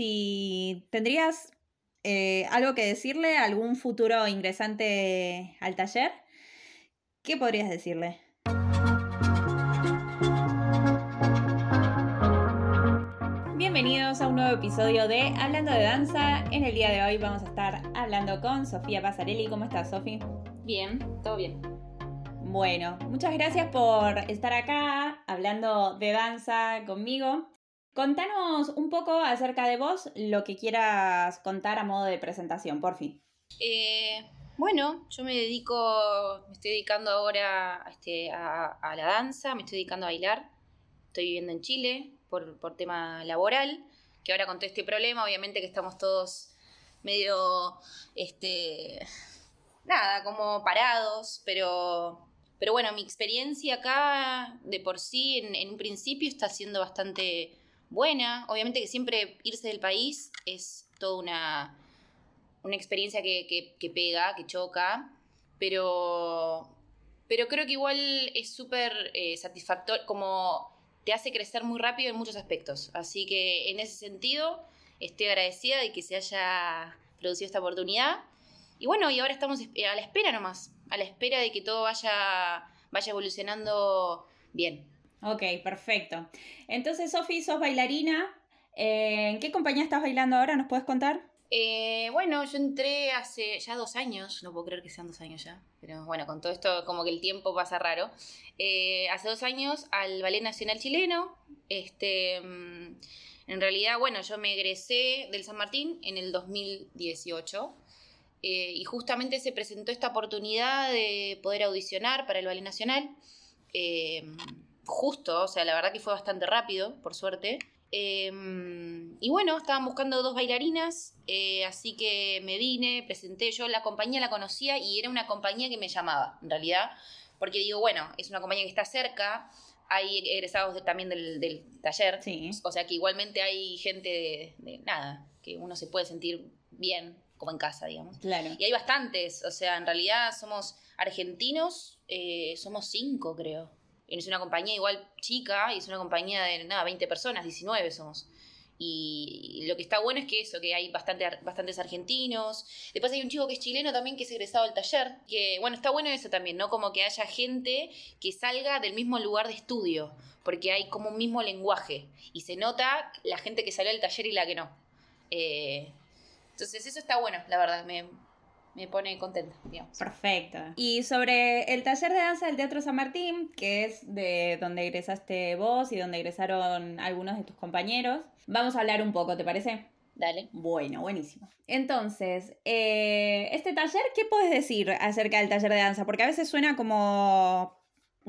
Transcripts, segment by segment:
Si tendrías eh, algo que decirle a algún futuro ingresante al taller, ¿qué podrías decirle? Bienvenidos a un nuevo episodio de Hablando de Danza. En el día de hoy vamos a estar hablando con Sofía Pasarelli. ¿Cómo estás, Sofía? Bien, todo bien. Bueno, muchas gracias por estar acá hablando de danza conmigo. Contanos un poco acerca de vos, lo que quieras contar a modo de presentación, por fin. Eh, bueno, yo me dedico, me estoy dedicando ahora este, a, la danza, me estoy dedicando a bailar. Estoy viviendo en Chile por, tema laboral, que ahora con todo este problema, obviamente que estamos todos medio, este, nada, como parados, pero pero bueno, mi experiencia acá de por sí en, un principio está siendo bastante buena. Obviamente que siempre irse del país es toda una, una experiencia que, pega, que choca, pero, pero creo que igual es súper eh, satisfactorio, como te hace crecer muy rápido en muchos aspectos. Así que en ese sentido estoy agradecida de que se haya producido esta oportunidad. Y bueno, y ahora estamos a la espera nomás a la espera de que todo vaya, vaya evolucionando bien. Ok, perfecto. Entonces, Sofi, sos bailarina. Eh, ¿En qué compañía estás bailando ahora? ¿Nos puedes contar? Eh, bueno, yo entré hace ya dos años, no puedo creer que sean dos años ya, pero bueno, con todo esto como que el tiempo pasa raro. Eh, hace dos años al Ballet Nacional Chileno, este, mm, en realidad, bueno, yo me egresé del San Martín en el 2018 eh, y justamente se presentó esta oportunidad de poder audicionar para el Ballet Nacional. Eh, justo, o sea, la verdad que fue bastante rápido, por suerte. Eh, y bueno, estaban buscando dos bailarinas, así que me vine, presenté, yo la compañía la conocía y era una compañía que me llamaba, en realidad, porque digo, bueno, es una compañía que está cerca, hay egresados también del, taller, o sea que igualmente hay gente de, nada, que uno se puede sentir bien como en casa, digamos. Claro. Y hay bastantes, o sea, en realidad somos argentinos, eh, somos cinco, creo. Es una compañía igual chica, y es una compañía de, nada, 20 personas, 19 somos. Y lo que está bueno es que eso, que hay bastante, bastantes argentinos. Después hay un chico que es chileno también que es egresado del taller. Que bueno, está bueno eso también, ¿no? Como que haya gente que salga del mismo lugar de estudio. Porque hay como un mismo lenguaje. Y se nota la gente que salió del taller y la que no. Eh, entonces eso está bueno, la verdad, pone contenta, digamos. Perfecto. Y sobre el taller de danza del Teatro San Martín, que es de donde egresaste vos y donde egresaron algunos de tus compañeros, vamos a hablar un poco, ¿te parece? Dale. Bueno, buenísimo. Entonces, eh, este taller, ¿qué puedes decir acerca del taller de danza? Porque a veces suena como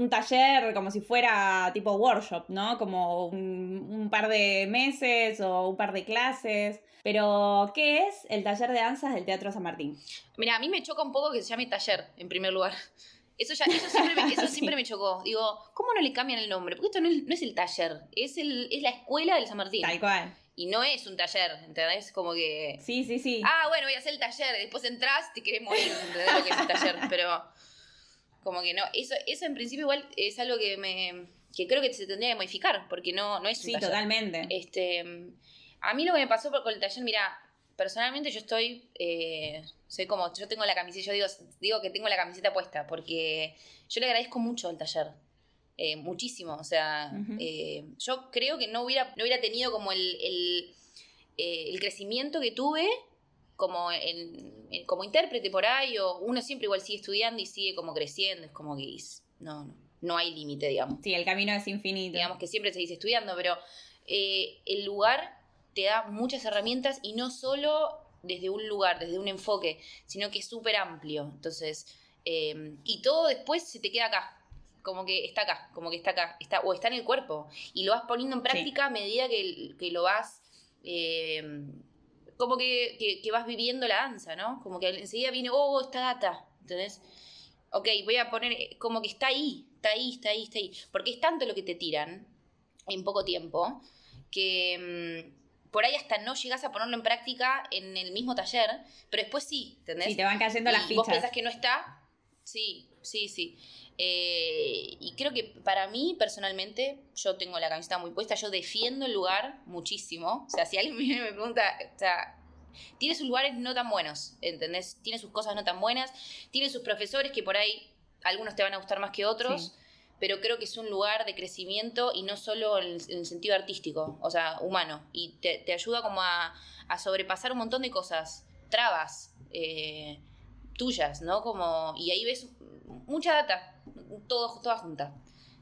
un taller como si fuera tipo workshop, ¿no? Como un, par de meses o un par de clases. Pero, ¿qué es el taller de danzas del Teatro San Martín? Mira, a mí me choca un poco que se llame taller, en primer lugar. Eso, ya, eso, siempre, me, eso siempre me chocó. Digo, ¿cómo no le cambian el nombre? Porque esto no es, el taller, es, el, es la escuela del San Martín. Tal cual. Y no es un taller, ¿entendés? Como que. Sí, sí, sí. Ah, bueno, voy a hacer el taller. Después entras, te querés morir, ¿entendés? Lo que es el taller. Pero. Como que no. Eso, eso en principio igual es algo que me. que creo que se tendría que modificar, porque no, no es un sí, totalmente. Este. A mí lo que me pasó con el taller, mira, personalmente yo estoy, eh, soy como, yo tengo la camiseta, yo digo, digo que tengo la camiseta puesta, porque yo le agradezco mucho al taller. Eh, muchísimo, o sea, eh, yo creo que no hubiera, no hubiera tenido como el, el, el crecimiento que tuve como, en, como intérprete por ahí, o uno siempre igual sigue estudiando y sigue como creciendo, es como que no, no, no hay límite, digamos. Sí, el camino es infinito. Digamos que siempre se dice estudiando, pero el lugar te da muchas herramientas y no solo desde un lugar, desde un enfoque, sino que es súper amplio. Entonces, eh, y todo después se te queda acá. Como que está acá, como que está acá, está, o está en el cuerpo. Y lo vas poniendo en práctica a medida que, lo vas. Eh, como que, vas viviendo la danza, ¿no? Como que enseguida viene, oh, esta data. ¿Entendés? Ok, voy a poner. Como que está ahí, está ahí, está ahí, está ahí. Porque es tanto lo que te tiran en poco tiempo que mm, por ahí hasta no llegas a ponerlo en práctica en el mismo taller, pero después sí, ¿entendés? Sí, te van cayendo las fichas. vos pensás que no está, Sí, sí, sí. Eh, y creo que para mí, personalmente, yo tengo la camiseta muy puesta, yo defiendo el lugar muchísimo. O sea, si alguien me pregunta, o sea, tiene sus lugares no tan buenos, ¿entendés? Tiene sus cosas no tan buenas, tiene sus profesores que por ahí algunos te van a gustar más que otros, pero creo que es un lugar de crecimiento y no solo en el, sentido artístico, o sea, humano, y te, ayuda como a, sobrepasar un montón de cosas, trabas eh, tuyas, ¿no? Como, y ahí ves mucha data, todo, toda junta.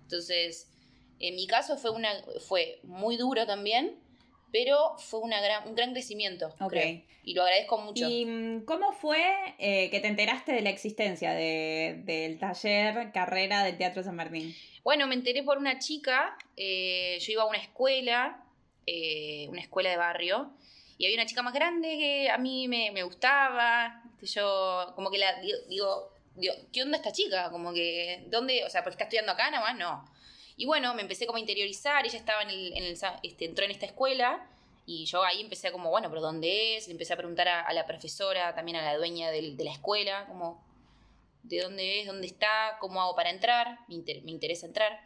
Entonces, en mi caso fue, una, fue muy duro también, pero fue una gran, un gran crecimiento. y lo agradezco mucho. ¿Y mm, cómo fue eh, que te enteraste de la existencia del taller carrera del Teatro San Martín? Bueno, me enteré por una chica, eh, yo iba a una escuela, eh, una escuela de barrio, y había una chica más grande que a mí me, me gustaba, yo como que la digo, ¿qué onda esta chica? Como que, ¿dónde? O sea, está estudiando acá nada más, no. Y bueno, me empecé como a interiorizar, ella estaba en este, entró en esta escuela y yo ahí empecé como, bueno, pero ¿dónde es? Le empecé a preguntar a, la profesora, también a la dueña de la escuela, como, ¿de dónde es? ¿Dónde está? ¿Cómo hago para entrar? Me, interesa entrar.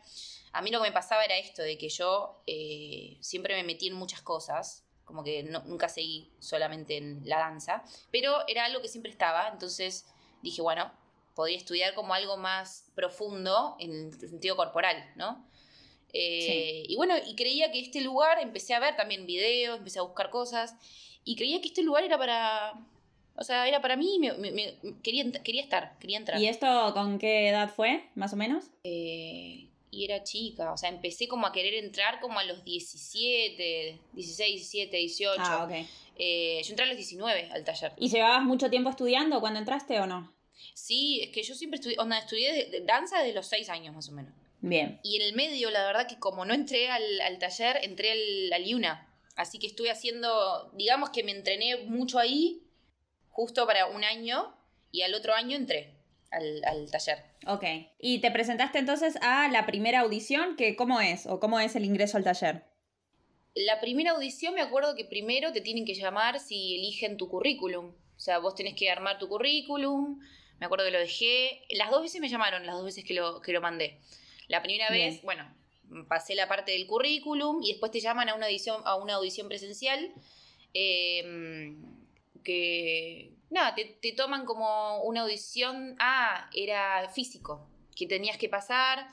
A mí lo que me pasaba era esto, de que yo eh, siempre me metí en muchas cosas, como que nunca seguí solamente en la danza, pero era algo que siempre estaba, entonces dije, bueno, podía estudiar como algo más profundo en el sentido corporal, ¿no? Eh, y bueno, y creía que este lugar, empecé a ver también videos, empecé a buscar cosas, y creía que este lugar era para, o sea, era para mí, me, quería, quería estar, quería entrar. ¿Y esto con qué edad fue, más o menos? Eh, y era chica, o sea, empecé como a querer entrar como a los 17, 16, 17, 18. Ah, ok. Eh, yo entré a los 19 al taller. ¿Y llevabas mucho tiempo estudiando cuando entraste o no? Sí, es que yo siempre estudié, onda, estudié danza desde los seis años más o menos. Bien. Y en el medio, la verdad que como no entré al, taller, entré al, al IUNA. Así que estuve haciendo, digamos que me entrené mucho ahí, justo para un año, y al otro año entré al, al, taller. Ok. ¿Y te presentaste entonces a la primera audición? Que, ¿Cómo es? ¿O cómo es el ingreso al taller? La primera audición me acuerdo que primero te tienen que llamar si eligen tu currículum. O sea, vos tenés que armar tu currículum, me acuerdo que lo dejé. Las dos veces me llamaron, las dos veces que lo, que lo mandé. La primera vez, bueno, pasé la parte del currículum y después te llaman a una audición, a una audición presencial. Em, que nada, te, toman como una audición. Ah, era físico, que tenías que pasar.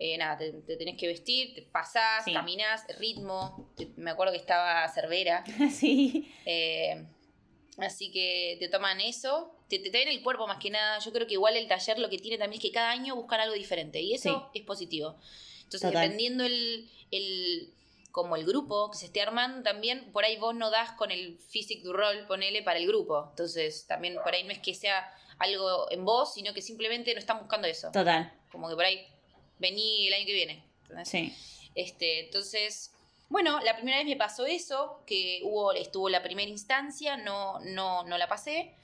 Eh, nada, te, tenés que vestir, te pasás, caminás, ritmo. me acuerdo que estaba Cervera. sí. Eh, así que te toman eso te, te ven el cuerpo más que nada. Yo creo que igual el taller lo que tiene también es que cada año buscan algo diferente y eso es positivo. Entonces, dependiendo el, el, como el grupo que se esté armando, también por ahí vos no das con el physic du rol, ponele para el grupo. Entonces, también por ahí no es que sea algo en vos, sino que simplemente no están buscando eso. Total. Como que por ahí vení el año que viene. Sí. Este, entonces, bueno, la primera vez me pasó eso, que hubo, estuvo la primera instancia, no, no, no la pasé.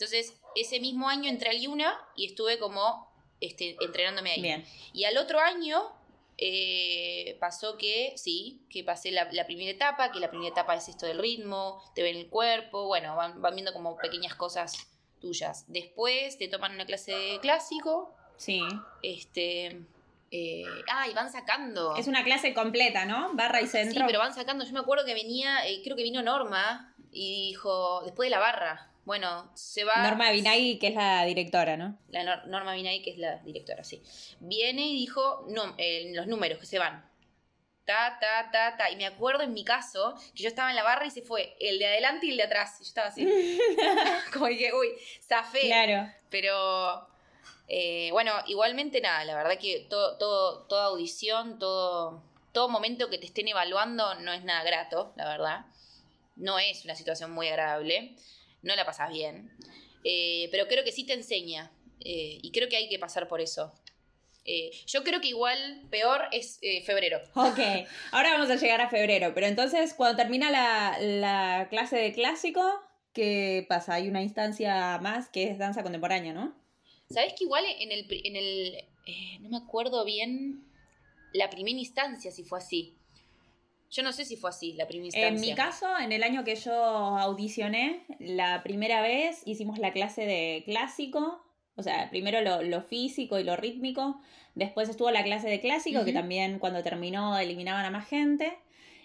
Entonces, ese mismo año entré al IUNA y estuve como este, entrenándome ahí. Y al otro año eh, pasó que, sí, que pasé la, primera etapa, que la primera etapa es esto del ritmo, te ven el cuerpo, bueno, van, viendo como pequeñas cosas tuyas. Después te toman una clase de clásico. Sí. Este. Eh, ah, y van sacando. Es una clase completa, ¿no? Barra y centro. Sí, pero van sacando. Yo me acuerdo que venía, eh, creo que vino Norma y dijo, después de la barra, bueno, se va. Norma Binay, que es la directora, ¿no? La Norma Binay, que es la directora, sí. Viene y dijo no, eh, los números que se van. Ta, ta, ta, ta. Y me acuerdo en mi caso que yo estaba en la barra y se fue el de adelante y el de atrás. Y yo estaba así. como que, uy, zafé. Claro. Pero. Eh, bueno, igualmente nada, la verdad que todo, todo, toda audición, todo, todo momento que te estén evaluando no es nada grato, la verdad. No es una situación muy agradable no la pasas bien. Eh, pero creo que sí te enseña. Eh, y creo que hay que pasar por eso. Eh, yo creo que igual peor es febrero. Ok, ahora vamos a llegar a febrero, pero entonces cuando termina la, clase de clásico, ¿qué pasa? Hay una instancia más que es danza contemporánea, ¿no? Sabes que igual en el, en el no me acuerdo bien la primera instancia si fue así, yo no sé si fue así la primera instancia. En mi caso, en el año que yo audicioné, la primera vez hicimos la clase de clásico, O sea, primero lo, físico y lo rítmico, después estuvo la clase de clásico, que también cuando terminó eliminaban a más gente,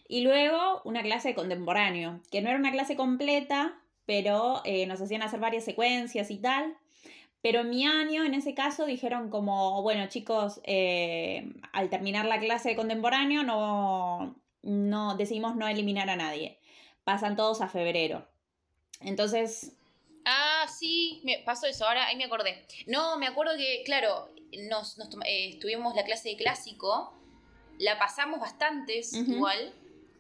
y luego una clase de contemporáneo, que no era una clase completa, pero eh, nos hacían hacer varias secuencias y tal. Pero en mi año, en ese caso, dijeron como, bueno, chicos, eh, al terminar la clase de contemporáneo, no, no decidimos no eliminar a nadie. Pasan todos a febrero. Entonces. Ah, sí, me pasó eso, ahora ahí me acordé. No, me acuerdo que, claro, nos, nos eh, estuvimos la clase de clásico, la pasamos bastantes igual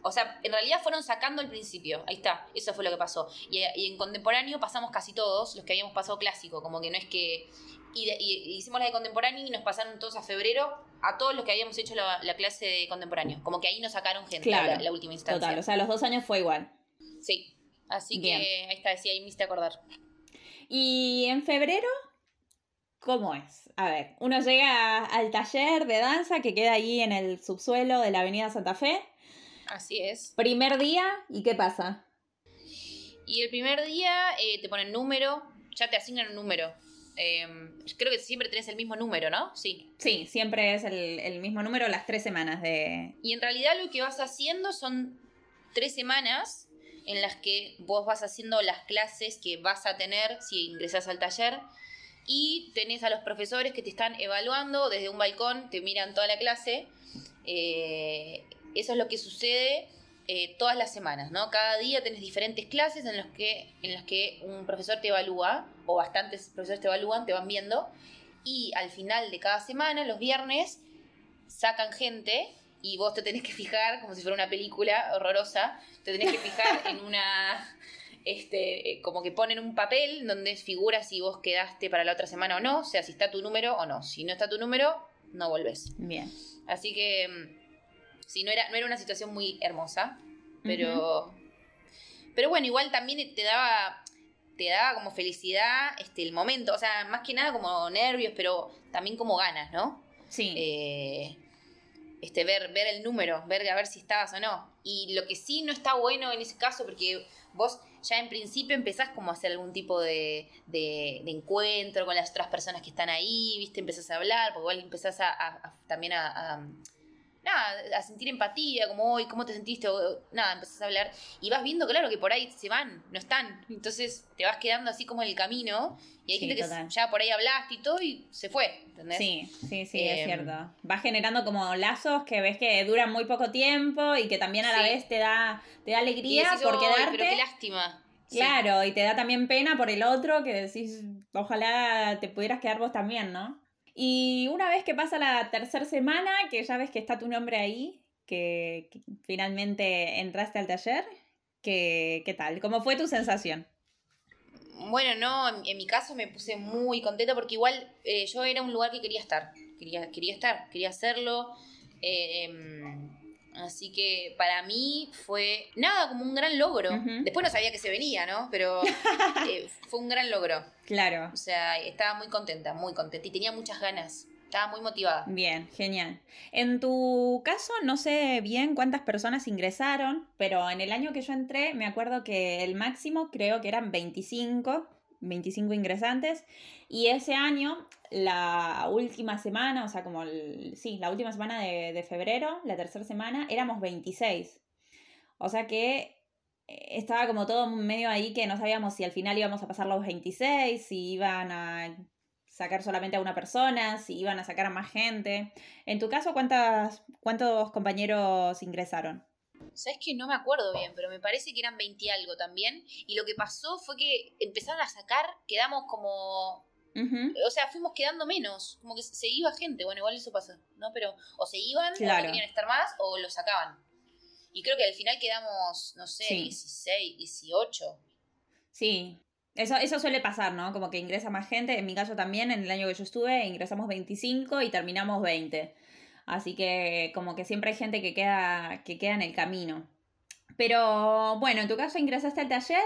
o sea, en realidad fueron sacando al principio. Ahí está, eso fue lo que pasó. Y, en contemporáneo pasamos casi todos los que habíamos pasado clásico. Como que no es que. Y, hicimos la de contemporáneo y nos pasaron todos a febrero a todos los que habíamos hecho la, clase de contemporáneo. Como que ahí nos sacaron gente claro, la, última instancia. Total, o sea, los dos años fue igual. Sí. Así que ahí está, sí, ahí me hiciste acordar. Y en febrero, ¿cómo es? A ver, uno llega al taller de danza que queda ahí en el subsuelo de la Avenida Santa Fe. Así es. Primer día, ¿y qué pasa? Y el primer día eh, te ponen número, ya te asignan un número. Em, creo que siempre tenés el mismo número, ¿no? Sí. Sí, siempre es el, mismo número las tres semanas de... Y en realidad lo que vas haciendo son tres semanas en las que vos vas haciendo las clases que vas a tener si ingresas al taller y tenés a los profesores que te están evaluando desde un balcón, te miran toda la clase. Eh, eso es lo que sucede eh, todas las semanas, ¿no? Cada día tenés diferentes clases en, los que, en las que un profesor te evalúa, o bastantes profesores te evalúan, te van viendo, y al final de cada semana, los viernes, sacan gente y vos te tenés que fijar, como si fuera una película horrorosa, te tenés que fijar en una, este, eh, como que ponen un papel donde figura si vos quedaste para la otra semana o no, o sea, si está tu número o no. Si no está tu número, no volvés. Bien. Así que mm, Sí, no era, no era una situación muy hermosa, pero... Pero bueno, igual también te daba te daba como felicidad este el momento, o sea, más que nada como nervios, pero también como ganas, ¿no? Sí. Eh, este, ver, ver el número, ver a ver si estabas o no. Y lo que sí no está bueno en ese caso, porque vos ya en principio empezás como a hacer algún tipo de, de, encuentro con las otras personas que están ahí, viste, empezás a hablar, porque igual empezás a, también a nada, a sentir empatía, como hoy, ¿cómo te sentiste? O, nada, empezás a hablar y vas viendo, claro, que por ahí se van, no están. Entonces te vas quedando así como en el camino y hay gente que ya por ahí hablaste y todo y se fue, ¿entendés? Sí, sí, sí, es em, cierto. Vas generando como lazos que ves que duran muy poco tiempo y que también a la vez te da, te da alegría por quedarte. Pero qué lástima. Claro, y te da también pena por el otro que decís, ojalá te pudieras quedar vos también, ¿no? Y una vez que pasa la tercera semana, que ya ves que está tu nombre ahí, que, finalmente entraste al taller, ¿qué, ¿qué, tal? ¿Cómo fue tu sensación? Bueno, no, en, mi caso me puse muy contenta porque igual eh, yo era un lugar que quería estar, quería, quería estar, quería hacerlo. Eh, em, Así que para mí fue nada, como un gran logro. Después no sabía que se venía, ¿no? Pero eh, fue un gran logro. Claro. O sea, estaba muy contenta, muy contenta y tenía muchas ganas. Estaba muy motivada. Bien, genial. En tu caso, no sé bien cuántas personas ingresaron, pero en el año que yo entré, me acuerdo que el máximo creo que eran 25 25 ingresantes. Y ese año, la última semana, o sea, como el, sí, la última semana de, febrero, la tercera semana, éramos 26. O sea que eh, estaba como todo medio ahí que no sabíamos si al final íbamos a pasar los 26, si iban a sacar solamente a una persona, si iban a sacar a más gente. En tu caso, ¿cuántas, ¿cuántos compañeros ingresaron? Sabes que no me acuerdo bien, pero me parece que eran 20 algo también. Y lo que pasó fue que empezaron a sacar, quedamos como. O sea, fuimos quedando menos, como que se iba gente. Bueno, igual eso pasa, ¿no? Pero o se iban, o no querían estar más, o lo sacaban. Y creo que al final quedamos, no sé, 16, 18. Sí, eso, eso suele pasar, ¿no? Como que ingresa más gente. En mi caso también, en el año que yo estuve, ingresamos 25 y terminamos 20. Así que como que siempre hay gente que queda, que queda en el camino. Pero bueno, en tu caso ingresaste al taller.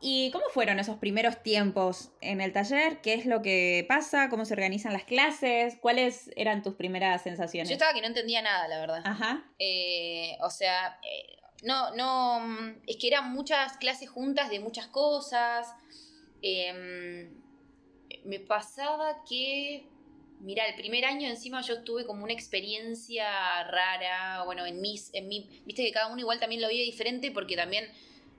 ¿Y cómo fueron esos primeros tiempos en el taller? ¿Qué es lo que pasa? ¿Cómo se organizan las clases? ¿Cuáles eran tus primeras sensaciones? Yo estaba que no entendía nada, la verdad. Ajá. Eh, o sea, eh, no, no, es que eran muchas clases juntas de muchas cosas. Em, me pasaba que, mira, el primer año encima yo tuve como una experiencia rara, bueno, en mis, en mi, viste que cada uno igual también lo vive diferente porque también,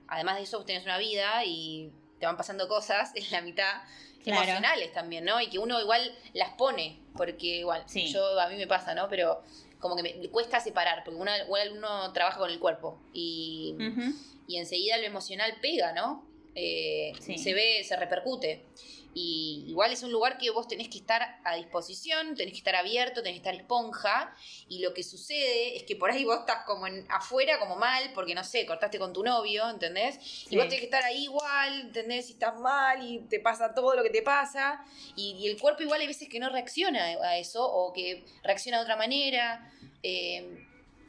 además de eso, vos tenés una vida y te van pasando cosas en la mitad emocionales también, ¿no? Y que uno igual las pone, porque igual, yo a mí me pasa, ¿no? Pero como que me cuesta separar, porque uno, uno trabaja con el cuerpo y, y enseguida lo emocional pega, ¿no? Eh, se ve, se repercute. Y igual es un lugar que vos tenés que estar a disposición, tenés que estar abierto, tenés que estar esponja. Y lo que sucede es que por ahí vos estás como en, afuera, como mal, porque no sé, cortaste con tu novio, ¿entendés? Y vos tenés que estar ahí igual, ¿entendés? Si estás mal y te pasa todo lo que te pasa. Y, el cuerpo igual hay veces que no reacciona a eso o que reacciona de otra manera. Eh,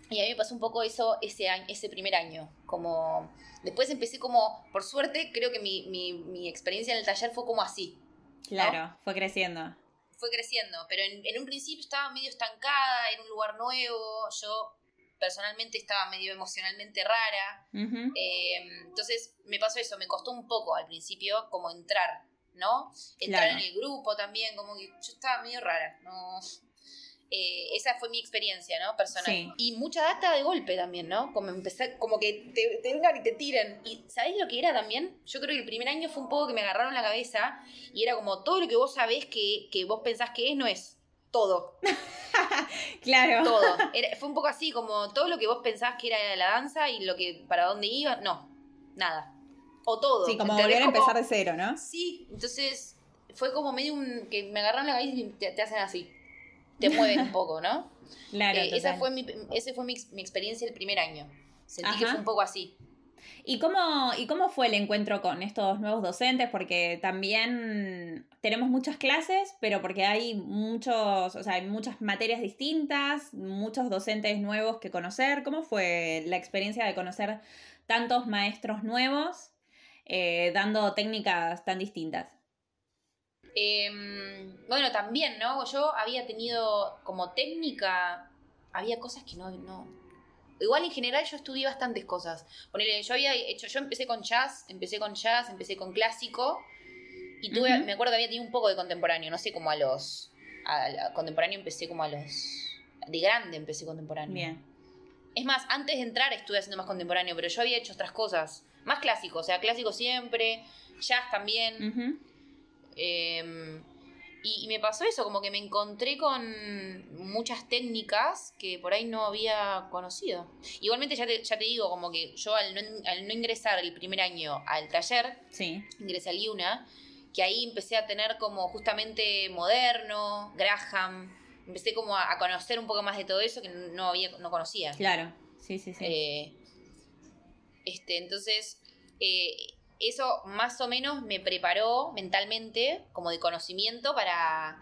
y a mí me pasó un poco eso ese, año, ese primer año. Como Después empecé como, por suerte, creo que mi, mi, experiencia en el taller fue como así. Claro, fue creciendo. Fue creciendo, pero en, un principio estaba medio estancada, en un lugar nuevo, yo personalmente estaba medio emocionalmente rara. Em, entonces me pasó eso, me costó un poco al principio como entrar, ¿no? Entrar en el grupo también, como que yo estaba medio rara, no, eh, esa fue mi experiencia, ¿no? Personal. Y mucha data de golpe también, ¿no? Como empezar, como que te, vengan y te tiren. ¿Y sabés lo que era también? Yo creo que el primer año fue un poco que me agarraron la cabeza y era como todo lo que vos sabés que, que vos pensás que es, no es. Todo. claro. Todo. fue un poco así, como todo lo que vos pensás que era la danza y lo que para dónde iba, no. Nada. O todo. Sí, como volver a empezar de cero, ¿no? Sí, entonces fue como medio un. que me agarraron la cabeza y te hacen así te mueven un poco, ¿no? Claro. Eh, esa fue mi, ese fue mi, experiencia el primer año. Sentí que fue un poco así. ¿Y cómo, ¿Y cómo fue el encuentro con estos nuevos docentes? Porque también tenemos muchas clases, pero porque hay muchos, o sea, hay muchas materias distintas, muchos docentes nuevos que conocer. ¿Cómo fue la experiencia de conocer tantos maestros nuevos eh, dando técnicas tan distintas? Em, bueno, también, ¿no? Yo había tenido como técnica, había cosas que no, no. Igual en general yo estudié bastantes cosas. Ponele, yo había hecho, yo empecé con jazz, empecé con jazz, empecé con clásico. Y tuve, me acuerdo que había tenido un poco de contemporáneo, no sé, como a los. A, contemporáneo empecé como a los. De grande empecé contemporáneo. Bien. Es más, antes de entrar estuve haciendo más contemporáneo, pero yo había hecho otras cosas. Más clásico, o sea, clásico siempre, jazz también. Em, y, me pasó eso, como que me encontré con muchas técnicas que por ahí no había conocido. Igualmente ya te, ya te digo, como que yo al no, ingresar el primer año al taller, sí. ingresé al IUNA, que ahí empecé a tener como justamente moderno, Graham, empecé como a, conocer un poco más de todo eso que no había, no conocía. Claro, sí, sí, sí. Eh, este, entonces, eh, eso más o menos me preparó mentalmente, como de conocimiento, para,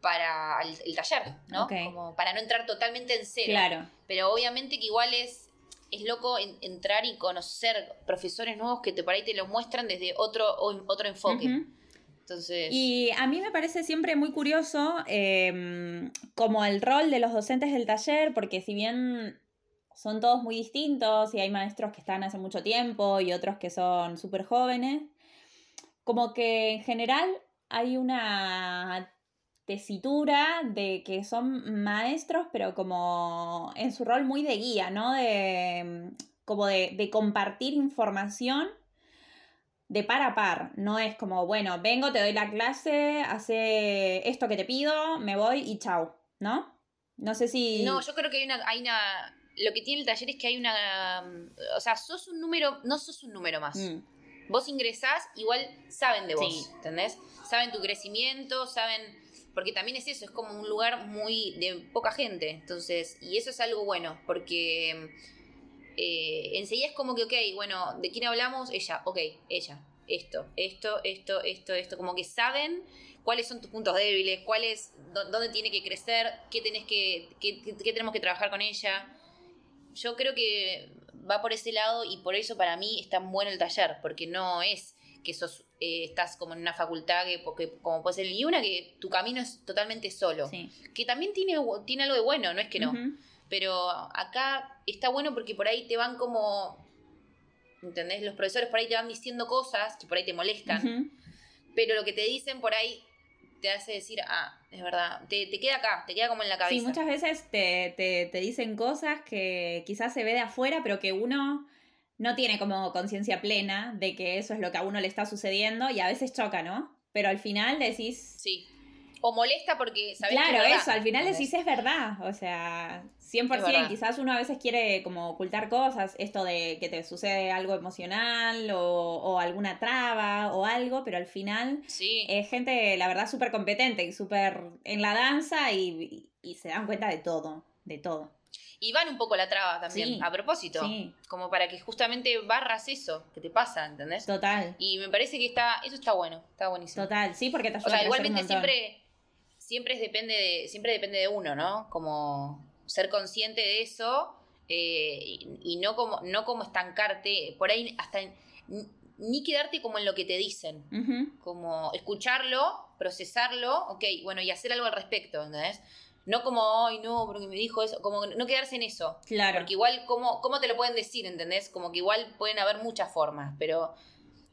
para el, taller, ¿no? Como para no entrar totalmente en cero. Claro. Pero obviamente que igual es, es loco entrar y conocer profesores nuevos que te, por ahí te lo muestran desde otro, otro enfoque. Entonces... Y a mí me parece siempre muy curioso em, como el rol de los docentes del taller, porque si bien son todos muy distintos y hay maestros que están hace mucho tiempo y otros que son súper jóvenes. Como que en general hay una tesitura de que son maestros, pero como en su rol muy de guía, ¿no? De, como de, de compartir información de par a par. No es como, bueno, vengo, te doy la clase, hace esto que te pido, me voy y chau, ¿no? No sé si... No, yo creo que hay una, hay una lo que tiene el taller es que hay una. O sea, sos un número. No sos un número más. Mm. Vos ingresás, igual saben de vos. ¿Entendés? Saben tu crecimiento, saben. Porque también es eso, es como un lugar muy. de poca gente. Entonces. Y eso es algo bueno, porque. Eh, enseguida es como que, ok, bueno, ¿de quién hablamos? Ella, ok, ella. Esto, esto, esto, esto, esto. Como que saben cuáles son tus puntos débiles, cuáles, dónde tiene que crecer, qué tenés que, qué, qué tenemos que trabajar con ella yo creo que va por ese lado y por eso para mí es tan bueno el taller, porque no es que sos, eh, estás como en una facultad que, como puede ser el IUNA, que tu camino es totalmente solo. Que también tiene, tiene algo de bueno, no es que no. Pero acá está bueno porque por ahí te van como, ¿entendés? Los profesores por ahí te van diciendo cosas que por ahí te molestan. pero lo que te dicen por ahí te hace decir, ah, es verdad, te, te queda acá, te queda como en la cabeza. Sí, muchas veces te, te, te dicen cosas que quizás se ve de afuera, pero que uno no tiene como conciencia plena de que eso es lo que a uno le está sucediendo y a veces choca, ¿no? Pero al final decís... Sí. O molesta porque sabes Claro, que es eso, al final decís es verdad, o sea, 100%, verdad. quizás uno a veces quiere como ocultar cosas, esto de que te sucede algo emocional o, o alguna traba o algo, pero al final Sí. es gente, la verdad, súper competente y súper en la danza y, y se dan cuenta de todo, de todo. Y van un poco la traba también, Sí. a propósito. Sí, Como para que justamente barras eso que te pasa, ¿entendés? total, Y me parece que está, eso está bueno, está buenísimo. total, sí, porque te ayuda O sea, a crecer un igualmente siempre, siempre es depende de, siempre depende de uno, ¿no? Como ser consciente de eso eh, y, y no como, no como estancarte, por ahí hasta en- ni- quedarte como en lo que te dicen. Como escucharlo, procesarlo, ok, bueno, y hacer algo al respecto, ¿entendés? No como, ay, no, porque me dijo eso, como no quedarse en eso. Claro, Porque igual, ¿cómo, ¿cómo te lo pueden decir, entendés? Como que igual pueden haber muchas formas, pero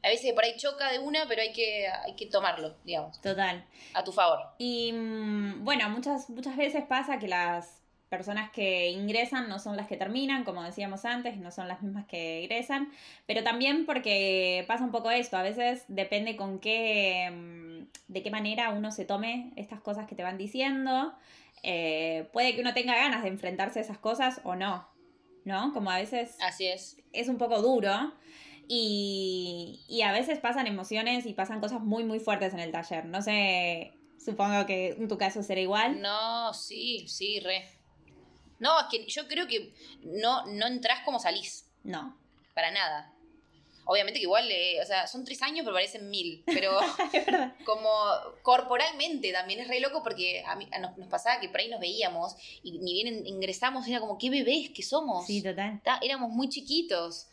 a veces por ahí choca de una, pero hay que, hay que tomarlo, digamos, total. a tu favor. Y mm, bueno, muchas, muchas veces pasa que las personas que ingresan no son las que terminan, como decíamos antes, no son las mismas que egresan, pero también porque pasa un poco esto, a veces depende con qué, mm, de qué manera uno se tome estas cosas que te van diciendo, eh, puede que uno tenga ganas de enfrentarse a esas cosas o no, ¿no? Como a veces Así es. es un poco duro y, y a veces pasan emociones y pasan cosas muy, muy fuertes en el taller. No sé, supongo que en tu caso será igual. No, sí, sí, re. No, es que yo creo que no, no entrás como salís, No. para nada. Obviamente que igual, eh, o sea, son tres años, pero parecen mil. Pero como corporalmente también es re loco porque a mí, a nos, nos pasaba que por ahí nos veíamos y ni bien ingresamos, era como, qué bebés que somos. Sí, total. Ta- éramos muy chiquitos.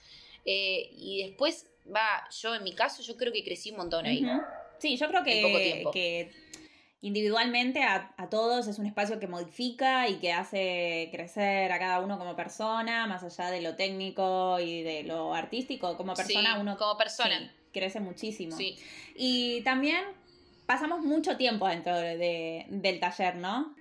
Eh, y después, va, yo en mi caso, yo creo que crecí un montón ahí. Sí, yo creo que, que individualmente a, a todos es un espacio que modifica y que hace crecer a cada uno como persona, más allá de lo técnico y de lo artístico. Como persona, Sí, uno como persona. sí, crece muchísimo. Sí. Y también pasamos mucho tiempo dentro de- del taller, ¿no?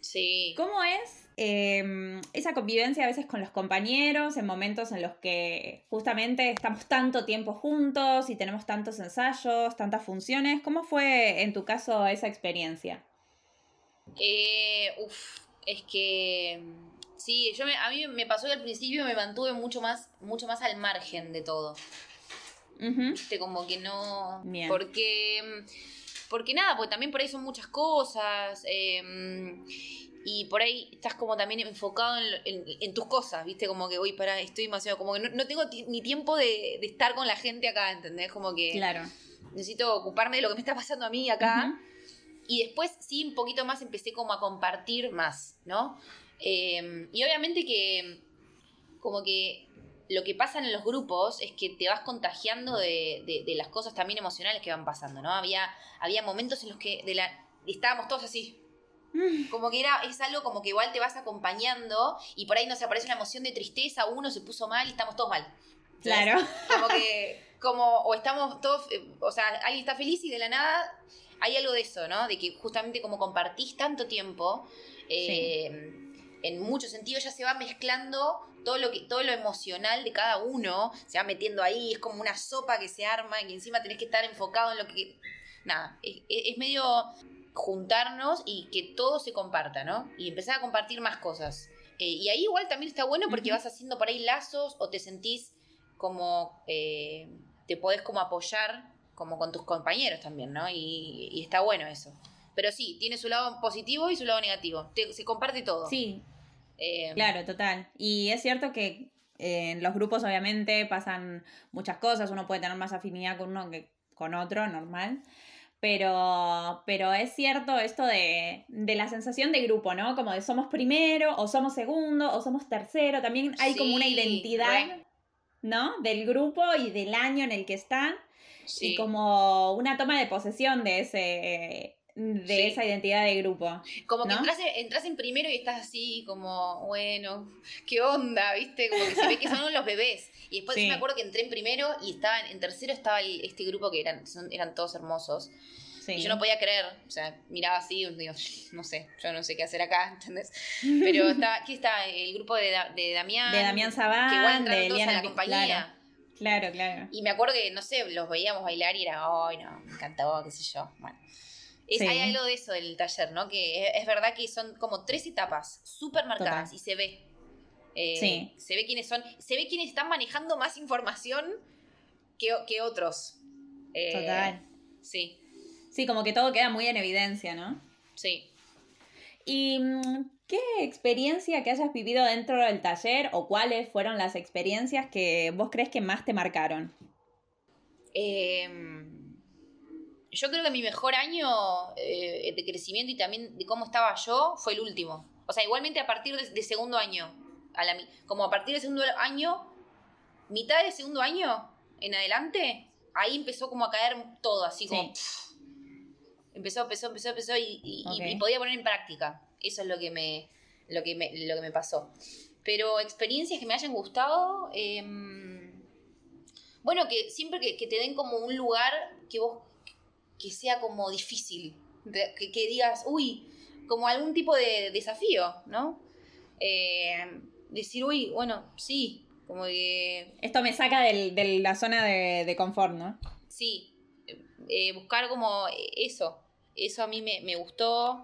Sí. ¿Cómo es eh, esa convivencia a veces con los compañeros en momentos en los que justamente estamos tanto tiempo juntos y tenemos tantos ensayos, tantas funciones? ¿Cómo fue en tu caso esa experiencia? Eh, uf, es que mm, sí, yo me- a mí me pasó que al principio me mantuve mucho más, mucho más al margen de todo. Viste, como que no. Bien. Porque. mm, Porque nada, porque también por ahí son muchas cosas. eh, y por ahí estás como también enfocado en, lo- en- en tus cosas, ¿viste? Como que, uy, pará, estoy demasiado. Como que no, no tengo ni tiempo de, de estar con la gente acá, ¿entendés? Como que Claro. necesito ocuparme de lo que me está pasando a mí acá. Y después sí, un poquito más empecé como a compartir más, ¿no? Eh, y obviamente que como que lo que pasa en los grupos es que te vas contagiando de, de- de las cosas también emocionales que van pasando, ¿no? Había, había momentos en los que de la, estábamos todos así. Como que era, es algo como que igual te vas acompañando y por ahí nos aparece una emoción de tristeza, uno se puso mal y estamos todos mal. Claro. Como que, como, o estamos todos, eh, o sea, alguien está feliz y de la nada hay algo de eso, ¿no? De que justamente como compartís tanto tiempo, eh, en muchos sentidos ya se va mezclando todo lo que, todo lo emocional de cada uno, se va metiendo ahí, es como una sopa que se arma y encima tenés que estar enfocado en lo que. Nada, es medio juntarnos y que todo se comparta, ¿no? Y empezar a compartir más cosas. Eh, y ahí igual también está bueno porque vas haciendo por ahí lazos o te sentís como eh, te podés como apoyar como con tus compañeros también, ¿no? Y, y está bueno eso. Pero sí, tiene su lado positivo y su lado negativo. Te- se comparte todo. Sí, Eh, Claro, total. Y es cierto que en los grupos obviamente pasan muchas cosas, uno puede tener más afinidad con uno que con otro, normal. Pero, pero es cierto esto de, de la sensación de grupo, ¿no? Como de somos primero, o somos segundo, o somos tercero. También hay como una identidad. ¿no? Del grupo y del año en el que están. sí. Y como una toma de posesión de ese, de Sí. esa identidad de grupo. Como que entras, en- entras en primero y estás así, como, bueno, ¿qué onda? ¿Viste? Como que se ve que son los bebés. Y después Sí. yo me acuerdo que entré en primero y estaba en, tercero estaba el- este grupo que eran, son- eran todos hermosos. Sí. Y yo no podía creer, o sea, miraba así, digo, no sé, yo no sé qué hacer acá, ¿entendés? Pero está, aquí está el grupo de, Da- de Damián. De Damián Sabán, que igual de todos a la compañía. claro. Claro, claro. Y me acuerdo que, no sé, los veíamos bailar y era, ay, no, me encantaba, qué sé yo. Bueno. Es, Sí. Hay algo de eso del taller, ¿no? Que es, es verdad que son como tres etapas súper marcadas y se ve. Eh, Sí. Se ve quiénes son, se ve quiénes están manejando más información que, que otros. Eh, Total. Sí, Sí, como que todo queda muy en evidencia, ¿no? sí. ¿Y mm, qué experiencia que hayas vivido dentro del taller o cuáles fueron las experiencias que vos crees que más te marcaron? Eh, yo creo que mi mejor año eh, de crecimiento y también de cómo estaba yo fue el último. O sea, igualmente a partir de, de segundo año, a la, mi- como a partir del segundo año, mitad del segundo año en adelante, ahí empezó como a caer todo, así como... Pff. empezó, empezó, empezó, empezó y, y- podía poner en práctica. Eso es lo que me, lo que me, lo que me pasó. Pero experiencias que me hayan gustado... em, bueno, que siempre que, que te den como un lugar que vos, que sea como difícil, que, que digas, uy, como algún tipo de desafío, ¿no? Eh, decir, uy, bueno, sí, como que, Esto me saca del- de la zona de, de confort, ¿no? sí, eh, buscar como eso, eso a mí me, me gustó,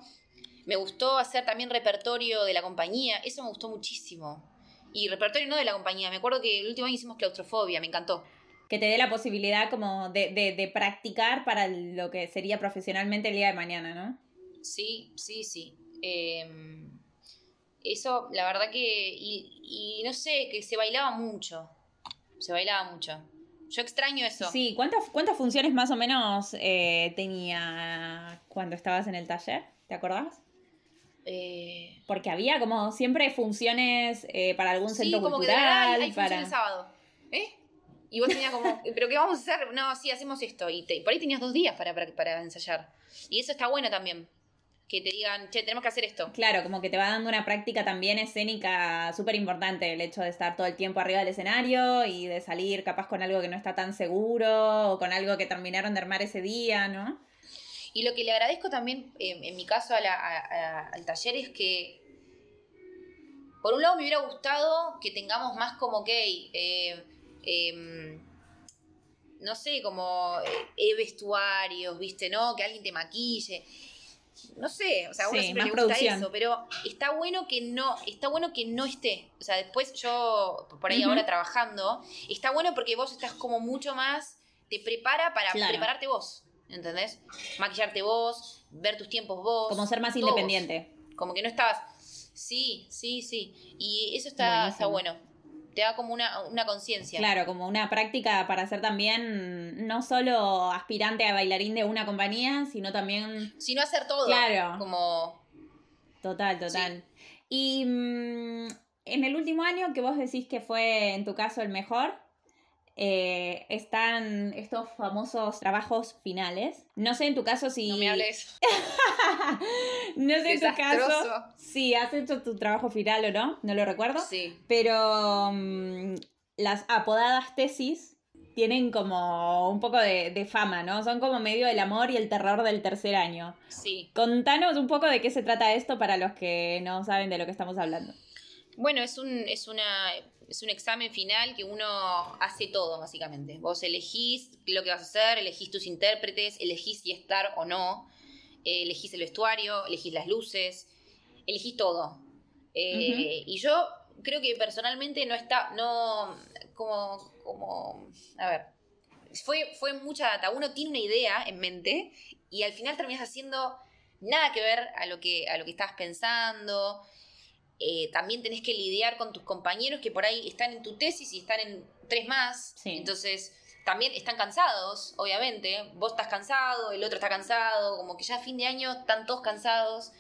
me gustó hacer también repertorio de la compañía, eso me gustó muchísimo. Y repertorio no de la compañía, me acuerdo que el último año hicimos claustrofobia, me encantó. Que te dé la posibilidad como de, de- de practicar para lo que sería profesionalmente el día de mañana, ¿no? Sí, sí, sí. Eh, eso, la verdad que. Y, y no sé, que se bailaba mucho. Se bailaba mucho. Yo extraño eso. Sí, ¿cuántas, cuántas funciones más o menos eh, tenía cuando estabas en el taller? ¿Te acordás? Eh, Porque había como siempre funciones eh, para algún sí, centro como que cultural, hay, hay función para... el sábado. ¿Eh? Y vos tenías como, ¿pero qué vamos a hacer? No, sí, hacemos esto. Y, te- por ahí tenías dos días para, para, para ensayar. Y eso está bueno también. Que te digan, che, tenemos que hacer esto. Claro, como que te va dando una práctica también escénica súper importante, el hecho de estar todo el tiempo arriba del escenario y de salir capaz con algo que no está tan seguro o con algo que terminaron de armar ese día, ¿no? Y lo que le agradezco también, eh, en mi caso, a la- a- a- al taller es que, por un lado, me hubiera gustado que tengamos más como, ok, eh, em, no sé, como eh, vestuarios, ¿viste? ¿No? Que alguien te maquille. No sé, o sea, a uno Sí, siempre le gusta producción. eso, pero está bueno que no, está bueno que no esté. O sea, después yo, por ahí ahora trabajando, está bueno porque vos estás como mucho más, te prepara para Claro. prepararte vos. ¿Entendés? Maquillarte vos, ver tus tiempos vos. Como ser más independiente. Como que no estabas. Sí, sí, sí. Y eso está, está bueno. Te da como una, una conciencia. Claro, como una práctica para ser también no solo aspirante a bailarín de una compañía, sino también Si no hacer todo. Claro. Como. Total, total. Y mm, en el último año que vos decís que fue en tu caso el mejor, eh, están estos famosos trabajos finales. No sé en tu caso si... No me hables. no sé en tu caso si has hecho tu trabajo final o no, no lo recuerdo. Sí. Pero mm, las apodadas tesis tienen como un poco de, de fama, ¿no? Son como medio el amor y el terror del tercer año. Sí. Contanos un poco de qué se trata esto para los que no saben de lo que estamos hablando. Bueno, es un, es una. Es un examen final que uno hace todo, básicamente. Vos elegís lo que vas a hacer, elegís tus intérpretes, elegís si estar o no, eh, elegís el vestuario, elegís las luces, elegís todo. Eh, Y yo creo que personalmente no está, no, como, como, a ver, fue, fue mucha data. Uno tiene una idea en mente y al final terminas haciendo nada que ver a lo que, a lo que estabas pensando. Eh, también tenés que lidiar con tus compañeros que por ahí están en tu tesis y están en tres más. Sí. Entonces, también están cansados, obviamente. Vos estás cansado, el otro está cansado, como que ya a fin de año están todos cansados.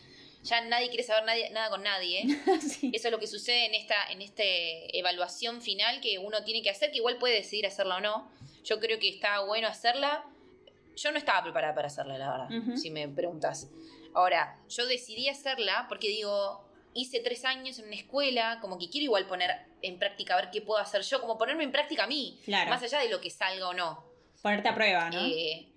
Ya nadie quiere saber nadie- nada con nadie. Sí. Eso es lo que sucede en esta en este evaluación final que uno tiene que hacer, que igual puede decidir hacerla o no. Yo creo que está bueno hacerla yo no estaba preparada para hacerla, la verdad, si me preguntas. Ahora, yo decidí hacerla porque digo, hice tres años en una escuela, como que quiero igual poner en práctica, a ver qué puedo hacer yo, como ponerme en práctica a mí, Claro. más allá de lo que salga o no. Ponerte a prueba, ¿no? Eh,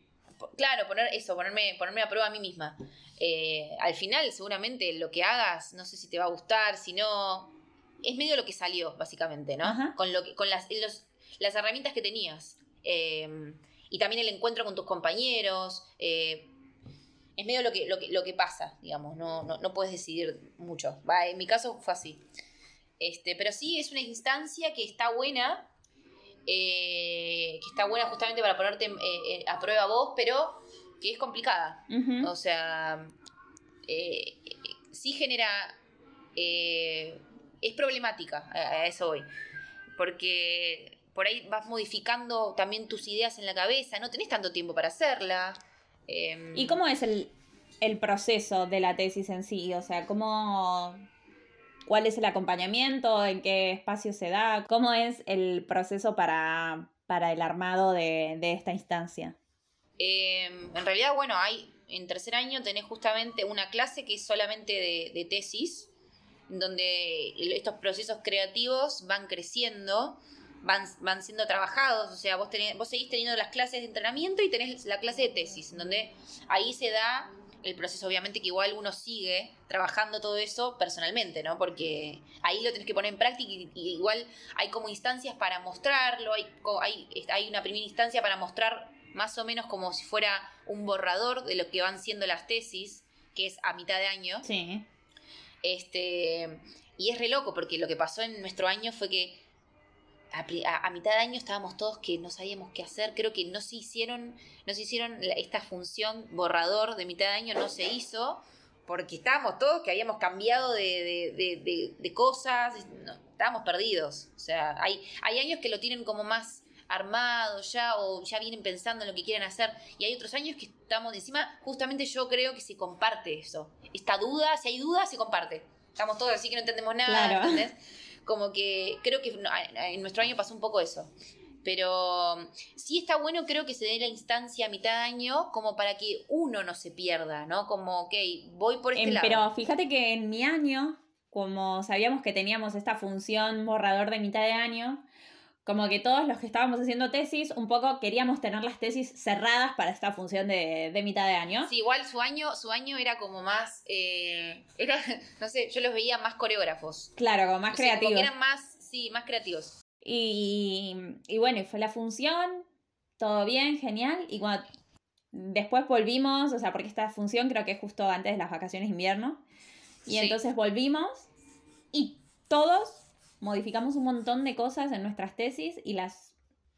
claro, poner eso, ponerme, ponerme a prueba a mí misma. Eh, al final, seguramente lo que hagas, no sé si te va a gustar, si no. Es medio lo que salió, básicamente, ¿no? Ajá. Con, lo que, con las, los- las herramientas que tenías. Eh, y también el encuentro con tus compañeros. eh, es medio lo que, lo que, lo que pasa, digamos. No, no, no puedes decidir mucho. Va, en mi caso fue así. Este, pero sí es una instancia que está buena eh, que está buena justamente para ponerte eh, eh, a prueba vos, pero que es complicada. O sea, eh, sí genera... es problemática, a eso voy. Porque por ahí vas modificando también tus ideas en la cabeza, no tenés tanto tiempo para hacerla. Eh, ¿Y cómo es el, el proceso de la tesis en sí? O sea, ¿cómo, ¿cuál es el acompañamiento? ¿En qué espacio se da? ¿Cómo es el proceso para, para el armado de, de esta instancia? Eh, en realidad, bueno, hay en tercer año tenés justamente una clase que es solamente de, de tesis, donde estos procesos creativos van creciendo, van, van siendo trabajados, o sea, vos, tenés, vos seguís teniendo las clases de entrenamiento y tenés la clase de tesis, en donde ahí se da el proceso, obviamente que igual uno sigue trabajando todo eso personalmente, ¿no? Porque ahí lo tenés que poner en práctica y, y igual hay como instancias para mostrarlo, hay, hay, hay una primera instancia para mostrar más o menos como si fuera un borrador de lo que van siendo las tesis, que es a mitad de año. Sí. Este, y es re loco porque lo que pasó en nuestro año fue que a, mitad de año estábamos todos que no sabíamos qué hacer. Creo que no se hicieron, no se hicieron esta función borrador de mitad de año, no se hizo porque estábamos todos que habíamos cambiado de, de- de- de- de cosas, no, estábamos perdidos. O sea, hay, hay años que lo tienen como más armado ya o ya vienen pensando en lo que quieren hacer y hay otros años que estamos encima justamente yo creo que se comparte eso esta duda si hay duda se comparte estamos todos así que no entendemos nada Claro. ¿entendés? Como que creo que en nuestro año pasó un poco eso. Pero sí está bueno creo que se dé la instancia a mitad de año como para que uno no se pierda no como ok voy por este Em, lado. pero fíjate que en mi año, como sabíamos que teníamos esta función borrador de mitad de año, como que todos los que estábamos haciendo tesis, un poco queríamos tener las tesis cerradas para esta función de, de mitad de año. Sí, igual su año, su año era como más, eh, era, no sé, yo los veía más coreógrafos. Claro, como más O sea, como que creativos. eran más, sí, más creativos. Y, y bueno, fue la función, todo bien, genial. Y cuando después volvimos, o sea, porque esta función creo que es justo antes de las vacaciones de invierno. Y Sí. entonces volvimos y todos modificamos un montón de cosas en nuestras tesis y las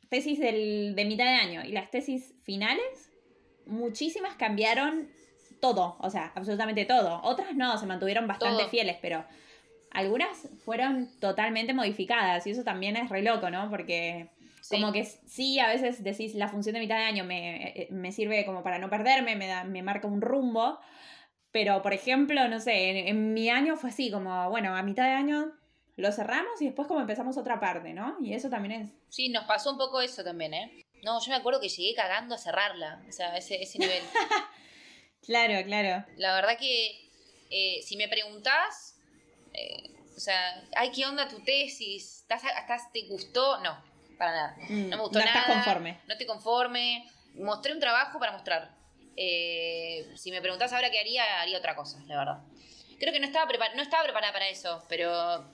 tesis del, de mitad de año y las tesis finales, muchísimas cambiaron todo, o sea, absolutamente todo. Otras no, se mantuvieron bastante Todo. fieles, pero algunas fueron totalmente modificadas y eso también es re loco, ¿no? Porque Sí. como que sí, a veces decís la función de mitad de año me, eh, me sirve como para no perderme, me, da, me marca un rumbo, pero por ejemplo, no sé, en, en mi año fue así, como, bueno, a mitad de año lo cerramos y después como empezamos otra parte, ¿no? Y eso también es... Sí, nos pasó un poco eso también, ¿eh? No, yo me acuerdo que llegué cagando a cerrarla, o sea, ese, ese nivel. Claro, claro. La verdad que eh, si me preguntás, eh, o sea, ay, ¿qué onda tu tesis? ¿Estás, estás, ¿Te gustó? No, para nada. Mm, No me gustó no nada. estás conforme. No estoy conforme. Mostré un trabajo para mostrar. Eh, si me preguntás ahora qué haría, haría otra cosa, la verdad. Creo que no estaba, prepar no estaba preparada para eso, pero,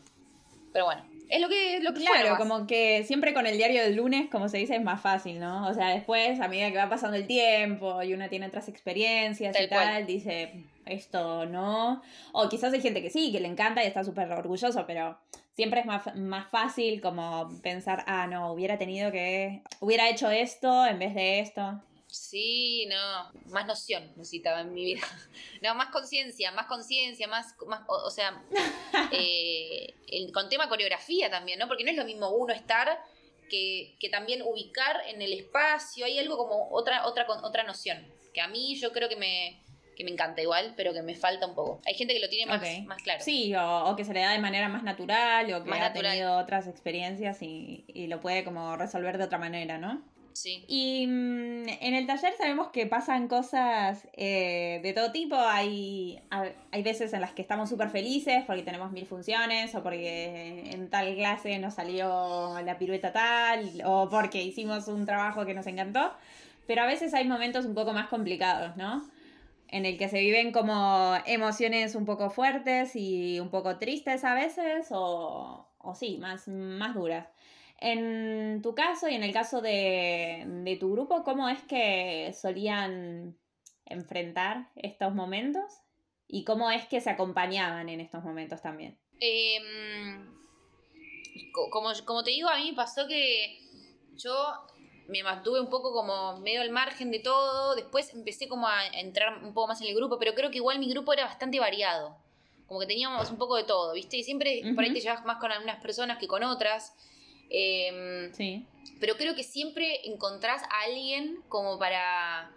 pero bueno, es lo que, lo que Claro, como que siempre con el diario del lunes, como se dice, es más fácil, ¿no? O sea, después, a medida que va pasando el tiempo y uno tiene otras experiencias Tal y tal, cual. dice, esto no. O quizás hay gente que sí, que le encanta y está súper orgulloso, pero siempre es más, más fácil como pensar, ah, no, hubiera tenido que, hubiera hecho esto en vez de esto. Sí, no, más noción necesitaba en mi vida. No, más conciencia, más conciencia, más, más, o, o sea, eh, el- con tema coreografía también, ¿no? Porque no es lo mismo uno estar que, que también ubicar en el espacio, hay algo como otra, otra, con- otra noción, que a mí yo creo que me, que me encanta igual, pero que me falta un poco. Hay gente que lo tiene más, más claro. Sí, o, o que se le da de manera más natural, o que Más ha natural. tenido otras experiencias y, y lo puede como resolver de otra manera, ¿no? Y mm, en el taller sabemos que pasan cosas eh, de todo tipo. Hay, ha- hay veces en las que estamos súper felices porque tenemos mil funciones o porque en tal clase nos salió la pirueta tal o porque hicimos un trabajo que nos encantó. Pero a veces hay momentos un poco más complicados, ¿no? En el que se viven como emociones un poco fuertes y un poco tristes a veces o, o sí, más, más duras. En tu caso y en el caso de, de tu grupo, ¿cómo es que solían enfrentar estos momentos? ¿Y cómo es que se acompañaban en estos momentos también? Em, co- como, como te digo, a mí me pasó que yo me mantuve un poco como medio al margen de todo. Después empecé como a entrar un poco más en el grupo, pero creo que igual mi grupo era bastante variado. Como que teníamos un poco de todo, ¿viste? Y siempre por ahí te llevas más con algunas personas que con otras. Em, Sí. pero creo que siempre encontrás a alguien como para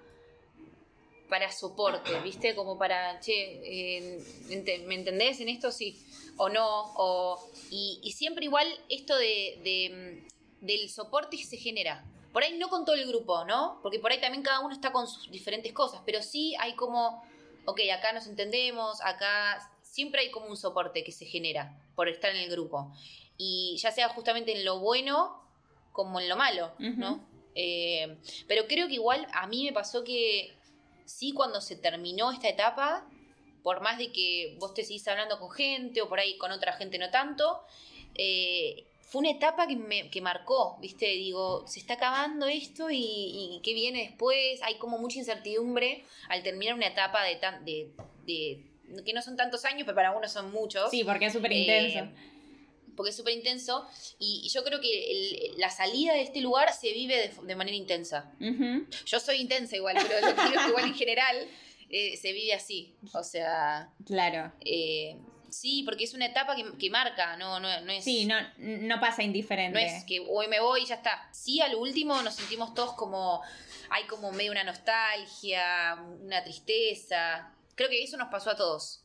para soporte, ¿viste? Como para, che, eh, ente- ¿me entendés en esto? Sí, o no, o, y, y siempre igual esto de, de, mm, del soporte se genera. Por ahí no con todo el grupo, ¿no? Porque por ahí también cada uno está con sus diferentes cosas, pero sí hay como, ok, acá nos entendemos, acá siempre hay como un soporte que se genera por estar en el grupo. Y ya sea justamente en lo bueno como en lo malo, ¿no? Eh, pero creo que igual a mí me pasó que sí cuando se terminó esta etapa, por más de que vos te seguís hablando con gente o por ahí con otra gente no tanto, eh, fue una etapa que me que marcó, ¿viste? Digo, se está acabando esto y, y qué viene después. Hay como mucha incertidumbre al terminar una etapa de, tan, de, de- que no son tantos años, pero para algunos son muchos Sí, porque es súper Eh, intenso. Porque es súper intenso. Y, y yo creo que el- la salida de este lugar se vive de, de manera intensa. Yo soy intensa igual, pero yo creo que igual en general eh, se vive así. O sea, Claro. eh, sí, porque es una etapa que, que marca, no, no, no es. Sí, no, no pasa indiferente. No es que hoy me voy y ya está. Sí, a lo último nos sentimos todos como. Hay como medio una nostalgia, una tristeza. Creo que eso nos pasó a todos.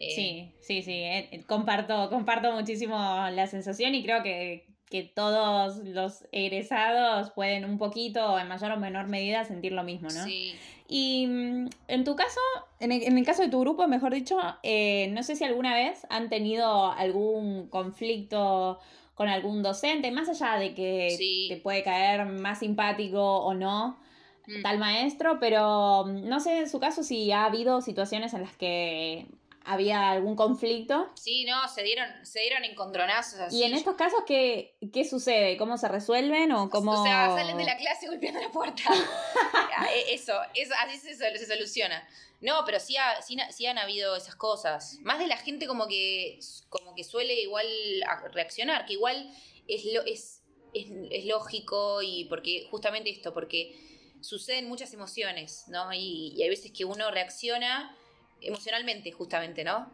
Eh, Sí, sí, sí. eh, eh, comparto, comparto muchísimo la sensación y creo que, que todos los egresados pueden un poquito, en mayor o menor medida, sentir lo mismo, ¿no? Sí. Y mm, en tu caso, en el, en el caso de tu grupo, mejor dicho, eh, no sé si alguna vez han tenido algún conflicto con algún docente, más allá de que Sí. te puede caer más simpático o no Mm. tal maestro, pero mm, no sé en su caso si ha habido situaciones en las que había algún conflicto. Sí, no, se dieron, se dieron encontronazos así. Y en estos casos, ¿qué, qué sucede? ¿Cómo se resuelven o cómo...? O sea, salen de la clase golpeando la puerta. Ah, eh, eso, eso, así se, se soluciona. No, pero sí, ha- sí, sí han habido esas cosas. Más de la gente como que, como que suele igual reaccionar, que igual es, lo, es, es, es lógico y porque justamente esto, porque suceden muchas emociones, ¿no? Y, y hay veces que uno reacciona emocionalmente, justamente, ¿no?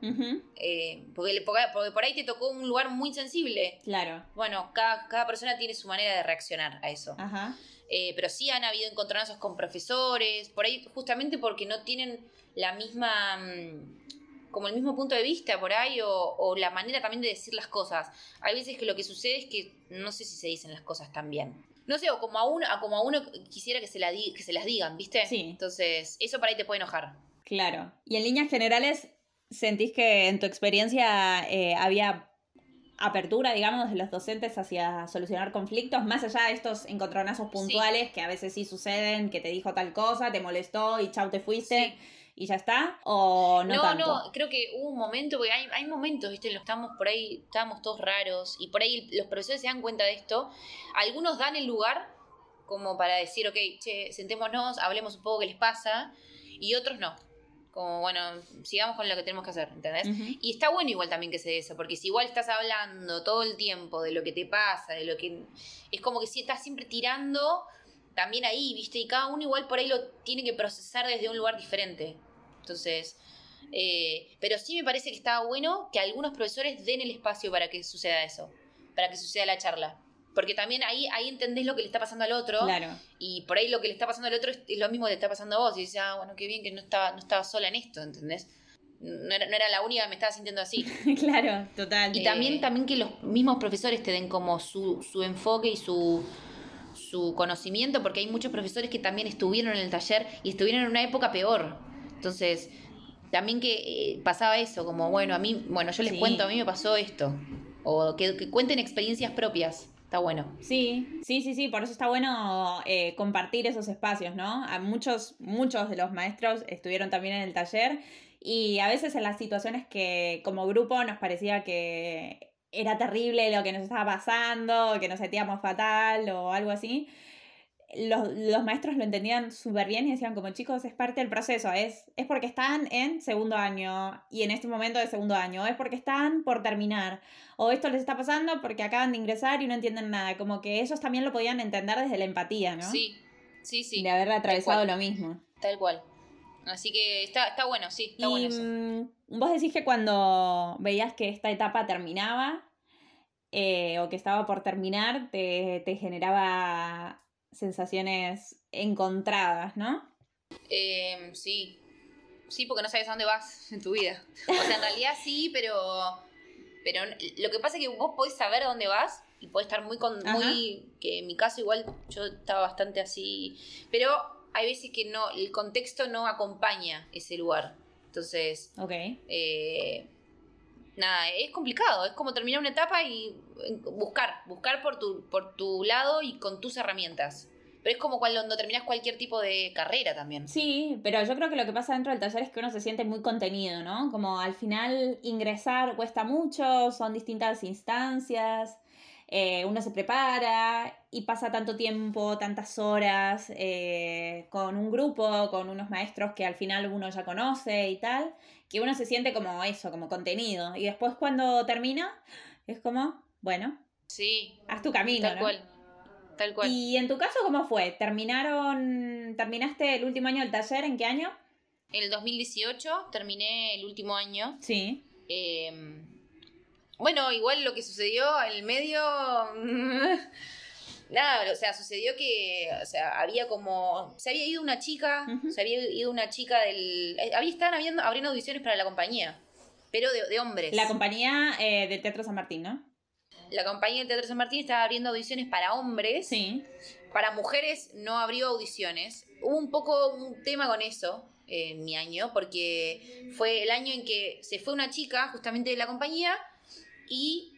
Eh, porque, por ahí te tocó un lugar muy sensible. Claro. Bueno, cada, cada persona tiene su manera de reaccionar a eso. Ajá. Eh, pero sí han habido encontronazos con profesores, por ahí justamente porque no tienen la misma, mm, como el mismo punto de vista por ahí, o, o la manera también de decir las cosas. Hay veces que lo que sucede es que no sé si se dicen las cosas tan bien. No sé, o como a uno, a como a uno quisiera que se, la di- que se las digan, ¿viste? Sí. Entonces, eso por ahí te puede enojar. Claro. Y en líneas generales, ¿sentís que en tu experiencia eh, había apertura, digamos, de los docentes hacia solucionar conflictos, más allá de estos encontronazos puntuales que a veces sí suceden, que te dijo tal cosa, te molestó y chau te fuiste Sí. y ya está? ¿O no, No, tanto? no, creo que hubo un momento, porque hay, hay momentos, ¿viste? En los que estamos por ahí, estábamos todos raros, y por ahí los profesores se dan cuenta de esto. Algunos dan el lugar como para decir, ok, che, sentémonos, hablemos un poco qué les pasa, y otros no. Como, bueno, sigamos con lo que tenemos que hacer, ¿entendés? Y está bueno igual también que se dé eso, porque si igual estás hablando todo el tiempo de lo que te pasa, de lo que... Es como que si estás siempre tirando también ahí, ¿viste? Y cada uno igual por ahí lo tiene que procesar desde un lugar diferente. Entonces, eh, pero sí me parece que está bueno que algunos profesores den el espacio para que suceda eso, para que suceda la charla. Porque también ahí, ahí entendés lo que le está pasando al otro. Claro. Y por ahí lo que le está pasando al otro es, es lo mismo que le está pasando a vos. Y dices, ah, bueno, qué bien que no estaba, no estaba sola en esto, ¿entendés? No era, no era la única que me estaba sintiendo así. claro, total. Y Eh, también, también que los mismos profesores te den como su, su enfoque y su, su conocimiento, porque hay muchos profesores que también estuvieron en el taller y estuvieron en una época peor. Entonces, también que eh, pasaba eso, como, bueno, a mí, bueno, yo les Sí. cuento, a mí me pasó esto. O que, que cuenten experiencias propias. Está bueno. Sí, sí, sí, sí, por eso está bueno eh, compartir esos espacios, ¿no? A muchos, muchos de los maestros estuvieron también en el taller y a veces en las situaciones que como grupo nos parecía que era terrible lo que nos estaba pasando, que nos sentíamos fatal o algo así, los, los maestros lo entendían súper bien y decían como chicos, es parte del proceso, es, es porque están en segundo año y en este momento de segundo año, o es porque están por terminar, o esto les está pasando porque acaban de ingresar y no entienden nada, como que ellos también lo podían entender desde la empatía, ¿no? Sí, sí, sí. De haber atravesado lo mismo. Tal cual. Así que está, está bueno, sí, está bueno y eso. mm, vos decís que cuando veías que esta etapa terminaba eh, o que estaba por terminar, te, te generaba sensaciones encontradas, ¿no? Eh, sí. Sí, porque no sabes a dónde vas en tu vida. O sea, en realidad sí, pero. Pero lo que pasa es que vos podés saber a dónde vas y podés estar muy. Con, muy que en mi caso, igual yo estaba bastante así. Pero hay veces que no el contexto no acompaña ese lugar. Entonces. Ok. eh, nada, es complicado. Es como terminar una etapa y eh, buscar. Buscar por tu, por tu lado y con tus herramientas. Pero es como cuando terminas cualquier tipo de carrera también. Sí, pero yo creo que lo que pasa dentro del taller es que uno se siente muy contenido, ¿no? Como al final ingresar cuesta mucho, son distintas instancias, eh, uno se prepara y pasa tanto tiempo, tantas horas eh, con un grupo, con unos maestros que al final uno ya conoce y tal, que uno se siente como eso, como contenido. Y después cuando termina, es como, bueno, Sí, haz tu camino, tal ¿no? cual. Tal cual. Y en tu caso, ¿cómo fue? ¿Terminaron, terminaste el último año del taller? ¿En qué año? En el 2018 terminé el último año. Sí. Eh, bueno, igual lo que sucedió en el medio. Nada, o sea, sucedió que, o sea, había como, se había ido una chica, se había ido una chica del, eh, había, estaban abriendo, abriendo audiciones para la compañía, pero de, de hombres. La compañía eh, del Teatro San Martín, ¿no? La compañía del Teatro San Martín estaba abriendo audiciones para hombres, Sí. para mujeres no abrió audiciones. Hubo un poco un tema con eso eh, en mi año, porque fue el año en que se fue una chica justamente de la compañía y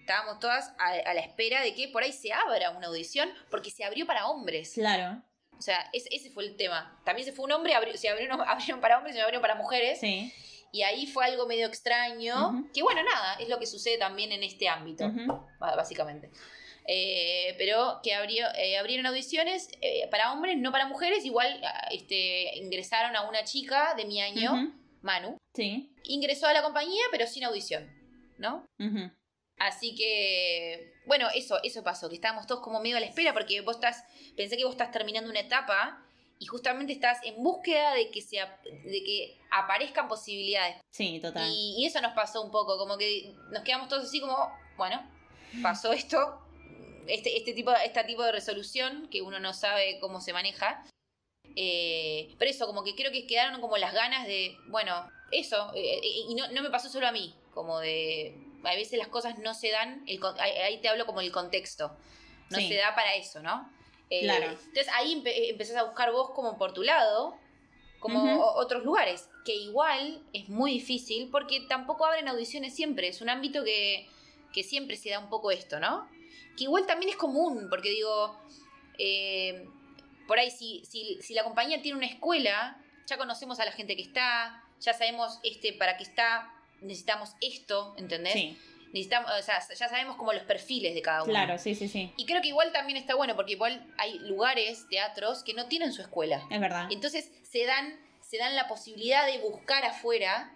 estábamos todas a, a la espera de que por ahí se abra una audición, porque se abrió para hombres. Claro. O sea, es- ese fue el tema. También se fue un hombre, se abrieron, abrieron para hombres y se abrieron para mujeres. Sí. Y ahí fue algo medio extraño. Que bueno, nada, es lo que sucede también en este ámbito ba- básicamente. Eh, pero que abrió, eh, abrieron audiciones eh, para hombres, no para mujeres. Igual ah, este, ingresaron a una chica de mi año. Manu. Sí. Ingresó a la compañía, pero sin audición, ¿no? Así que, bueno, eso, eso pasó, que estábamos todos como medio a la espera, porque vos estás, pensé que vos estás terminando una etapa y justamente estás en búsqueda de que, se, de que aparezcan posibilidades. Sí, total. Y, y eso nos pasó un poco, como que nos quedamos todos así como, bueno, pasó esto, este, este tipo, este tipo de resolución que uno no sabe cómo se maneja. Eh, pero eso, como que creo que quedaron como las ganas de, bueno, eso, eh, y no, no me pasó solo a mí, como de, a veces las cosas no se dan, el ahí, te hablo como el contexto, no Sí. se da para eso, ¿no? Eh, Claro. Entonces ahí empe- empezás a buscar vos como por tu lado, como otros lugares, que igual es muy difícil porque tampoco abren audiciones siempre, es un ámbito que, que siempre se da un poco esto, ¿no? Que igual también es común, porque digo, eh, por ahí si, si, si la compañía tiene una escuela, ya conocemos a la gente que está, ya sabemos este para qué está, necesitamos esto, ¿entendés? Sí, Necesitamos, o sea, ya sabemos como los perfiles de cada uno. claro, sí, sí, sí. Y creo que igual también está bueno, porque igual hay lugares, teatros, que no tienen su escuela. Es verdad. Entonces se dan, se dan la posibilidad de buscar afuera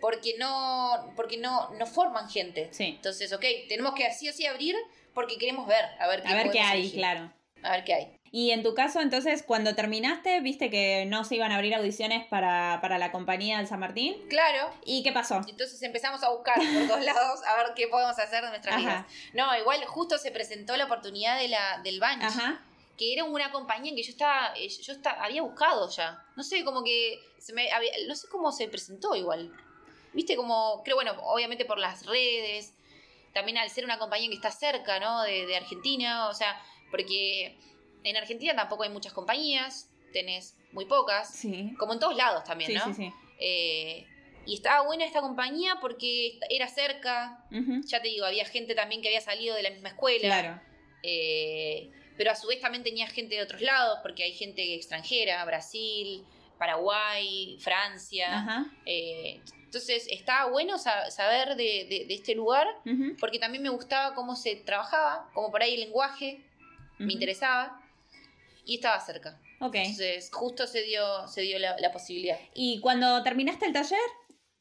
porque no, porque no, no forman gente. Sí. Entonces, ok, tenemos que así o sí abrir porque queremos ver, a ver qué, A ver qué hay, elegir. claro. A ver qué hay. Y en tu caso, entonces, cuando terminaste, viste que no se iban a abrir audiciones para, para la compañía del San Martín. Claro. ¿Y qué pasó? Entonces empezamos a buscar por todos lados a ver qué podemos hacer de nuestras Ajá. vidas. No, igual justo se presentó la oportunidad de la, del Bunch. Ajá. que era una compañía en que yo estaba, eh, yo estaba, había buscado ya. No sé, como que se me había- no sé cómo se presentó igual. Viste como, creo, bueno, obviamente por las redes, también al ser una compañía que está cerca, ¿no? De, de Argentina, o sea, porque en Argentina tampoco hay muchas compañías, tenés muy pocas, Sí. como en todos lados también, Sí, ¿no? sí, sí. Eh, y estaba buena esta compañía porque era cerca, ya te digo, había gente también que había salido de la misma escuela. Claro. Eh, pero a su vez también tenía gente de otros lados, porque hay gente extranjera, Brasil, Paraguay, Francia. Ajá. Eh, entonces estaba bueno sa- saber de, de- de este lugar, porque también me gustaba cómo se trabajaba, como por ahí el lenguaje me interesaba, y estaba cerca. Ok. Entonces justo se dio, se dio la, la posibilidad. Y cuando terminaste el taller,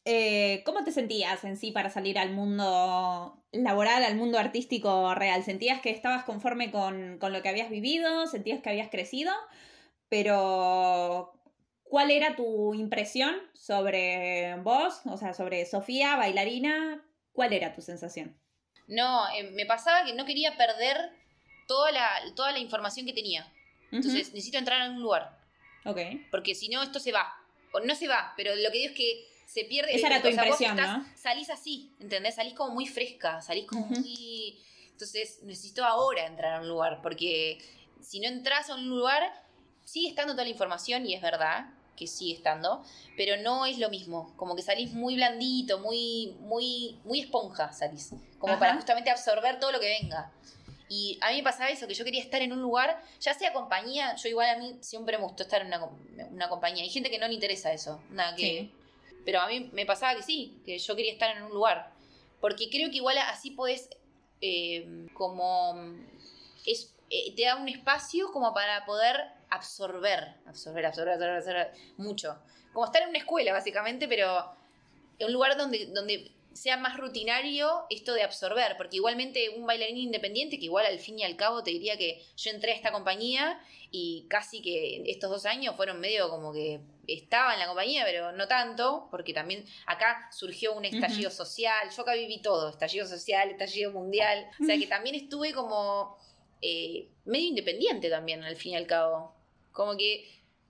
eh, ¿cómo te sentías en sí para salir al mundo laboral, al mundo artístico real? ¿Sentías que estabas conforme con, con lo que habías vivido? ¿Sentías que habías crecido? Pero, ¿cuál era tu impresión sobre vos? O sea, sobre Sofía, bailarina. ¿Cuál era tu sensación? No, eh, me pasaba que no quería perder toda la, toda la información que tenía. Entonces necesito entrar a un lugar. Ok. porque si no esto se va. O no se va, pero lo que digo es que se pierde. Esa era tu o sea, impresión, estás- ¿no? Salís así, ¿entendés? Salís como muy fresca, salís como Ujú. muy... Entonces necesito ahora entrar a un lugar, porque si no entras a un lugar, sigue estando toda la información y es verdad que sigue estando, pero no es lo mismo, como que salís muy blandito, muy, muy, muy esponja salís, como Ajá. para justamente absorber todo lo que venga. Y a mí me pasaba eso, que yo quería estar en un lugar, ya sea compañía, yo igual a mí siempre me gustó estar en una, una compañía. Hay gente que no le interesa eso, nada que... Sí. Pero a mí me pasaba que sí, que yo quería estar en un lugar. Porque creo que igual así podés, eh, como... Es, eh, te da un espacio como para poder absorber, absorber, absorber, absorber, absorber mucho. Como estar en una escuela, básicamente, pero en un lugar donde, donde sea más rutinario esto de absorber, porque igualmente un bailarín independiente, que igual al fin y al cabo te diría que yo entré a esta compañía y casi que estos dos años fueron medio como que estaba en la compañía, pero no tanto, porque también acá surgió un estallido social, yo acá viví todo, estallido social, estallido mundial, o sea que también estuve como eh, medio independiente también al fin y al cabo, como que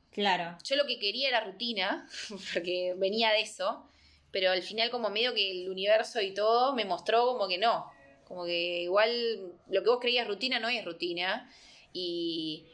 Claro. yo lo que quería era rutina, porque venía de eso, pero al final como medio que el universo y todo me mostró como que no, como que igual lo que vos creías rutina no es rutina y,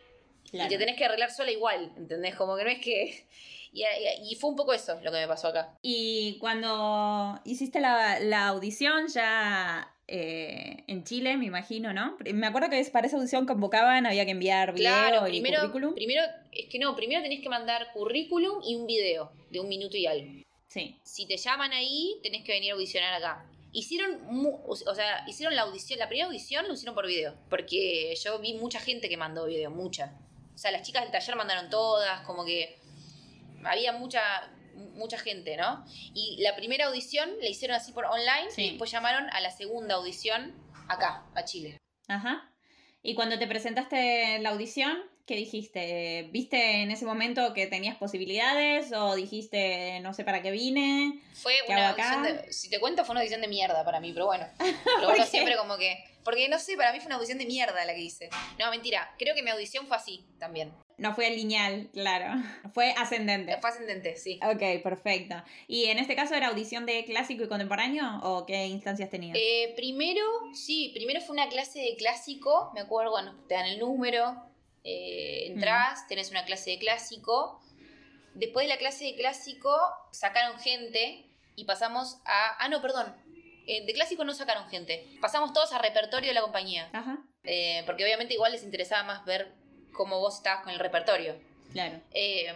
y te tenés que arreglar sola igual, ¿entendés? Como que no es que... Y, y- y fue un poco eso lo que me pasó acá. Y cuando hiciste la, la audición ya eh, en Chile, me imagino, ¿no? Me acuerdo que para esa audición convocaban, había que enviar video Claro, y primero, currículum. primero, es que no, primero tenés que mandar currículum y un video de un minuto y algo. Sí. si te llaman ahí, tenés que venir a audicionar acá. Hicieron, o sea, hicieron la audición, la primera audición lo hicieron por video, porque yo vi mucha gente que mandó video, mucha. O sea, las chicas del taller mandaron todas, como que había mucha mucha gente, ¿no? Y la primera audición la hicieron así por online Sí. y después llamaron a la segunda audición acá, a Chile. Ajá. Y cuando te presentaste en la audición, ¿qué dijiste? ¿Viste en ese momento que tenías posibilidades o dijiste no sé para qué vine? Fue ¿Qué una de, si te cuento, fue una audición de mierda para mí, pero bueno. Pero ¿Por bueno, siempre como que. Porque no sé, para mí fue una audición de mierda la que hice. No, mentira. Creo que mi audición fue así también. No fue lineal, claro. Fue ascendente. Fue ascendente, sí. Ok, perfecto. ¿Y en este caso era audición de clásico y contemporáneo o qué instancias tenías? Eh, primero, sí, primero fue una clase de clásico. Me acuerdo, bueno, te dan el número, eh, entras, tenés una clase de clásico. Después de la clase de clásico, sacaron gente y pasamos a. Ah, no, perdón. Eh, de clásico no sacaron gente. Pasamos todos a repertorio de la compañía. Ajá, Eh, porque obviamente igual les interesaba más ver cómo vos estabas con el repertorio. claro. Eh,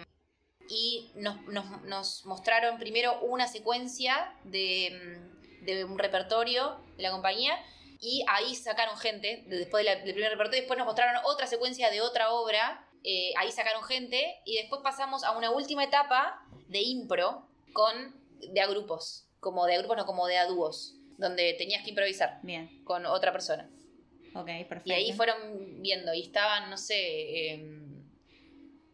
y nos, nos- nos mostraron primero una secuencia de, mm, de un repertorio de la compañía y ahí sacaron gente, de- después de del primer repertorio, después nos mostraron otra secuencia de otra obra, eh, ahí sacaron gente y después pasamos a una última etapa de impro con de a grupos, como de a grupos, no como de a dúos, donde tenías que improvisar Bien, con otra persona. ok, perfecto. Y ahí fueron viendo, y estaban, no sé, em,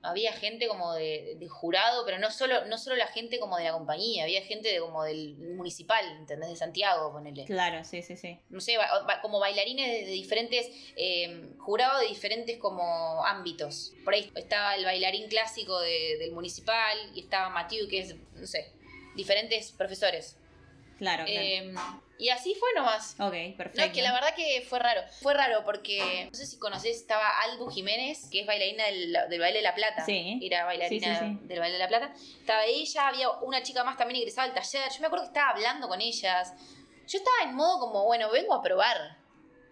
había gente como de, de jurado, pero no solo, no solo la gente como de la compañía, había gente de, como del municipal, ¿entendés? De Santiago, ponele. Claro, sí, sí, sí. No sé, ba- ba- como bailarines de, de diferentes, em, jurados de diferentes como ámbitos. Por ahí estaba el bailarín clásico de- del municipal, y estaba Matiu, que es, no sé, diferentes profesores. Claro, claro. Eh, Y así fue nomás. Ok, perfecto. No, es que la verdad que fue raro. Fue raro porque, no sé si conocés, estaba Albu Jiménez, que es bailarina del, del Baile de la Plata. Sí. Era bailarina Sí, sí, sí. del Baile de la Plata. Estaba ella, había una chica más también ingresada al taller. Yo me acuerdo que estaba hablando con ellas. Yo estaba en modo como, bueno, vengo a probar.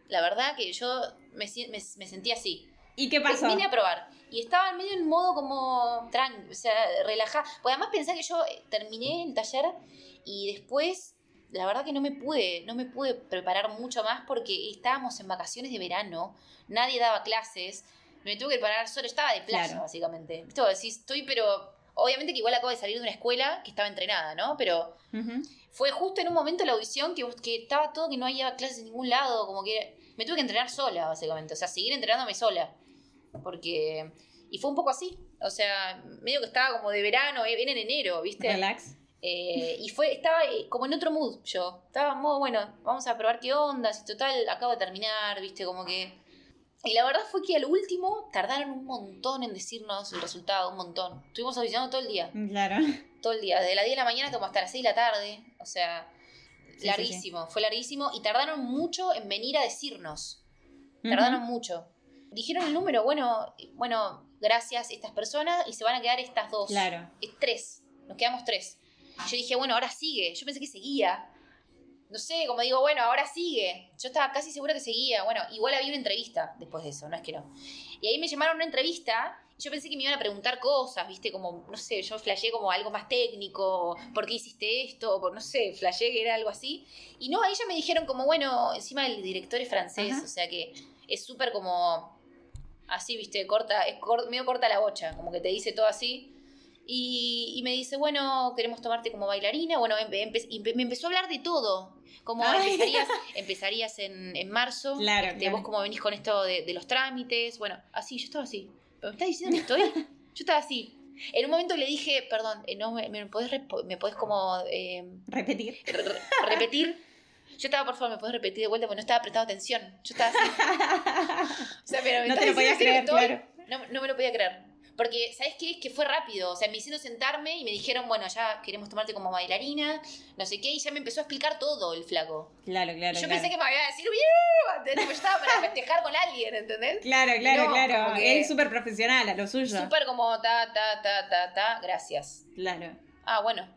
La verdad que yo me, me, me sentía así. ¿Y qué pasó? Vine a probar. Y estaba en medio en modo como tranqui, o sea, relajada. Porque además pensé que yo terminé el taller y después, la verdad que no me pude, no me pude preparar mucho más porque estábamos en vacaciones de verano, nadie daba clases, me tuve que preparar solo, estaba de playa, Claro. básicamente. Esto decís, estoy, pero obviamente que igual acabo de salir de una escuela que estaba entrenada, ¿no? Pero fue justo en un momento la audición que, que estaba todo que no había clases en ningún lado, como que me tuve que entrenar sola, básicamente. O sea, seguir entrenándome sola. Porque. Y fue un poco así. O sea, medio que estaba como de verano, eh, viene en enero, ¿viste? Relax. Eh, y fue, estaba eh, como en otro mood yo. Estaba en modo, bueno, vamos a probar qué onda, si total acabo de terminar, ¿viste? Como que. Y la verdad fue que al último tardaron un montón en decirnos el resultado, un montón. Estuvimos audicionando todo el día Claro. todo el día, desde las 10 de la mañana como hasta las 6 de la tarde, o sea, Sí, larguísimo, fue larguísimo y tardaron mucho en venir a decirnos, tardaron mucho. Dijeron el número, bueno, bueno, gracias estas personas y se van a quedar estas dos. Claro. Es tres, nos quedamos tres. Yo dije, bueno, ahora sigue, yo pensé que seguía. No sé, como digo, bueno, ahora sigue. Yo estaba casi segura que seguía. Bueno, igual había una entrevista después de eso, no es que no. Y ahí me llamaron a una entrevista y yo pensé que me iban a preguntar cosas, ¿viste? Como, no sé, yo flasheé como algo más técnico, ¿por qué hiciste esto? O por, no sé, flasheé que era algo así. Y no, ahí ya me dijeron como, bueno, encima el director es francés, Ajá. o sea que es súper como, así, ¿viste? Corta, es medio corta la bocha, como que te dice todo así. Y, y me dice, bueno, queremos tomarte como bailarina. Bueno, empe- empe- y empe- me empezó a hablar de todo. Como empezarías, empezarías en, en marzo. Claro, este, claro. Vos cómo venís con esto de, de los trámites. Bueno, así, yo estaba así. ¿Pero me estás diciendo que estoy? Yo estaba así. En un momento le dije, perdón, eh, no, me, me podés, me podés como eh, Repetir. re- re- repetir. Yo estaba, por favor, me podés repetir de vuelta porque no estaba prestando atención. Yo estaba así. O sea, pero me No estás te lo podías creer, claro. No, no me lo podía creer. Porque, ¿sabes qué? Es que fue rápido. O sea, me hicieron sentarme y me dijeron, bueno, ya queremos tomarte como bailarina, no sé qué, y ya me empezó a explicar todo el flaco. Claro, claro. yo claro. pensé que me iba a decir. Porque yo estaba para festejar con alguien, ¿entendés? Claro, claro, No, claro. Él súper profesional, a lo suyo. Súper como ta, ta, ta, ta, ta, gracias. Claro. Ah, bueno,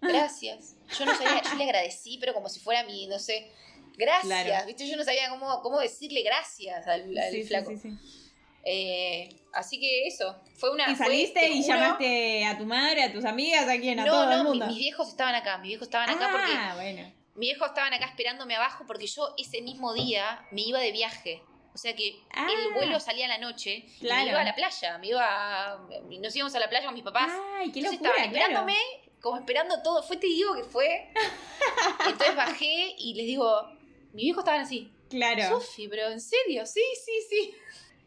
gracias. Yo no sabía, yo le agradecí, pero como si fuera mi, no sé, gracias. Claro. ¿Viste? Yo no sabía cómo, cómo decirle gracias al, al Sí, sí, flaco. sí, sí. Eh, así que eso, fue una... Y saliste te y juro- llamaste a tu madre, a tus amigas, a quién, a No, todo el no, mi- mundo. mis viejos estaban acá, mis viejos estaban acá porque ah, bueno. mis viejos estaban acá esperándome abajo porque yo ese mismo día me iba de viaje. O sea que Ah. el vuelo salía a la noche y Claro. me iba a la playa, me iba a- nos íbamos a la playa con mis papás. Ay, qué Entonces locura, estaban claro. esperándome, como esperando todo. Fue, te digo que fue. Entonces bajé y les digo, mis viejos estaban así. Claro. Sofi, pero en serio, sí, sí, sí.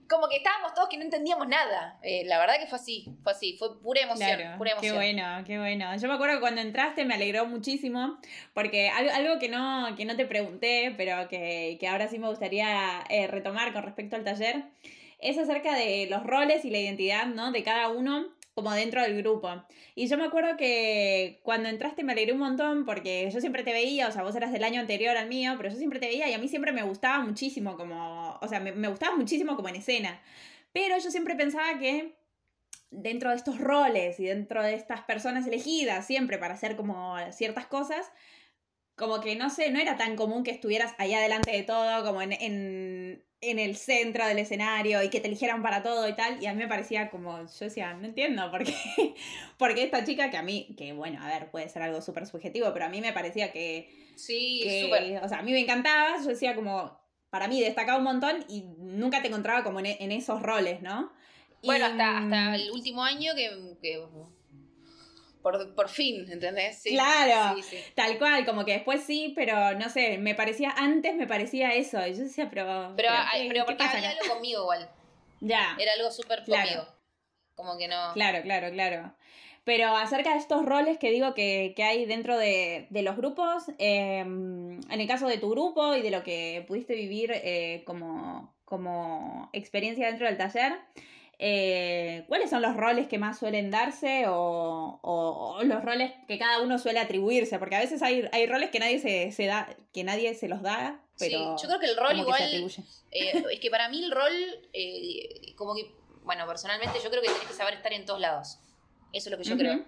Como que estábamos todos que no entendíamos nada. Eh, la verdad que fue así, fue así, fue pura emoción, Claro, pura qué emoción. bueno, qué bueno. Yo me acuerdo que cuando entraste me alegró muchísimo, porque algo, algo que, no, que no te pregunté, pero que, que ahora sí me gustaría eh, retomar con respecto al taller, es acerca de los roles y la identidad ¿no? de cada uno como dentro del grupo. Y yo me acuerdo que cuando entraste me alegré un montón porque yo siempre te veía, o sea, vos eras del año anterior al mío, pero yo siempre te veía y a mí siempre me gustaba muchísimo como, o sea, me, me gustaba muchísimo como en escena. Pero yo siempre pensaba que dentro de estos roles y dentro de estas personas elegidas siempre para hacer como ciertas cosas, como que no sé, no era tan común que estuvieras ahí adelante de todo, como en, en, en el centro del escenario y que te eligieran para todo y tal. Y a mí me parecía como, yo decía, no entiendo por qué, porque esta chica que a mí, que bueno, a ver, puede ser algo súper subjetivo, pero a mí me parecía que, Sí, que, súper. o sea, a mí me encantaba, yo decía como, para mí destacaba un montón y nunca te encontraba como en, en esos roles, ¿no? Bueno, Y, hasta, hasta el último año que. que por, por fin, ¿entendés? Sí, Claro. Sí, sí. Tal cual, como que después sí, pero no sé, me parecía, antes me parecía eso. Y yo decía, pero. Pero, ¿qué- ay, pero qué porque pasa había acá? algo conmigo igual. Ya, Era algo súper Claro. conmigo. Como que no. claro, claro, claro. Pero acerca de estos roles que digo que, que hay dentro de, de los grupos, eh, en el caso de tu grupo y de lo que pudiste vivir eh, como, como experiencia dentro del taller, eh, ¿cuáles son los roles que más suelen darse o, los roles que cada uno suele atribuirse? Porque a veces hay, hay roles que nadie se, da, que nadie se los da, pero... Sí, yo creo que el rol igual... Eh, es que para mí el rol, eh, como que, bueno, personalmente yo creo que tenés que saber estar en todos lados. Eso es lo que yo creo.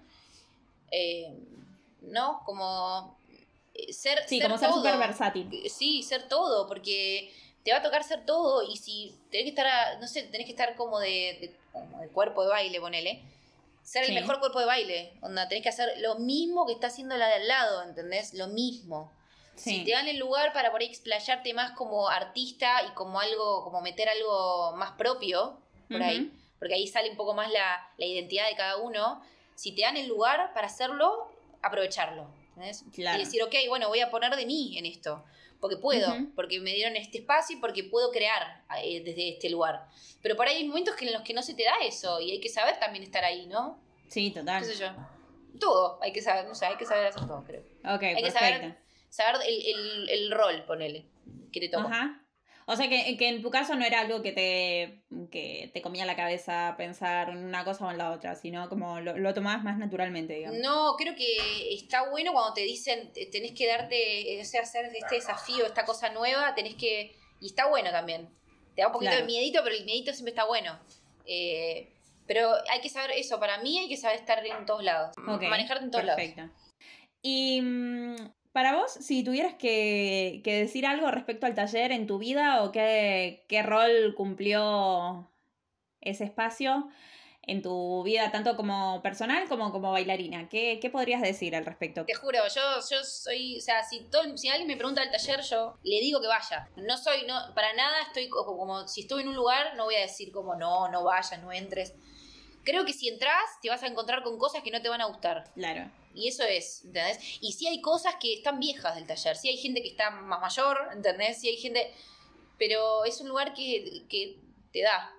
¿No? Como ser... Sí, como ser súper versátil. Sí, ser todo, porque te va a tocar ser todo y si tenés que estar, no sé, tenés que estar como de, cuerpo de baile, ponele. Ser el mejor cuerpo de baile, onda, tenés que hacer lo mismo que está haciendo la de al lado, ¿entendés? Lo mismo. Si te dan el lugar para por ahí explayarte más como artista y como algo, como meter algo más propio, por ahí, porque ahí sale un poco más la, la, identidad de cada uno. Si te dan el lugar para hacerlo, aprovecharlo. ¿entendés? Y decir, ok, bueno, voy a poner de mí en esto porque puedo, porque me dieron este espacio y porque puedo crear eh, desde este lugar. Pero por ahí hay momentos que en los que no se te da eso y hay que saber también estar ahí, ¿no? Sí, total. ¿Qué sé yo? Todo, hay que saber, no sé, hay que saber hacer todo, creo. Ok, Hay que saber, saber el, el, el rol, ponele, que te toca. Ajá. O sea que, en tu caso no era algo que te, que te comía la cabeza pensar en una cosa o en la otra, sino como lo, lo tomabas más naturalmente, digamos. No, creo que está bueno cuando te dicen, tenés que darte, o sea, hacer este desafío, esta cosa nueva, tenés que... Y está bueno también. Te da un poquito de miedito, pero el miedito siempre está bueno. Eh, pero hay que saber eso, para mí hay que saber estar en todos lados, manejarte en todos perfecto. lados. Y mm, para vos, si tuvieras que, decir algo respecto al taller en tu vida o qué, rol cumplió ese espacio en tu vida, tanto como personal como como bailarina, ¿qué, podrías decir al respecto? Te juro, yo, yo soy, o sea, si, todo, alguien me pregunta del taller, yo le digo que vaya. No soy, para nada estoy como, como, si estoy en un lugar, no voy a decir como no, no vayas, no entres. Creo que si entras, te vas a encontrar con cosas que no te van a gustar. Claro. Y eso es, ¿entendés? Y si hay cosas que están viejas del taller, si hay gente que está más mayor, ¿entendés? Si hay gente... Pero es un lugar que, te da.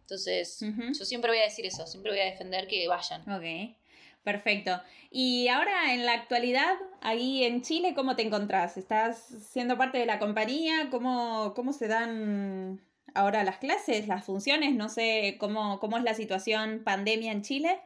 Entonces, yo siempre voy a decir eso, siempre voy a defender que vayan. Ok, perfecto. Y ahora, en la actualidad, ahí en Chile, ¿cómo te encontrás? ¿Estás siendo parte de la compañía? ¿Cómo, cómo se dan ahora las clases, las funciones? No sé cómo, cómo es la situación pandemia en Chile.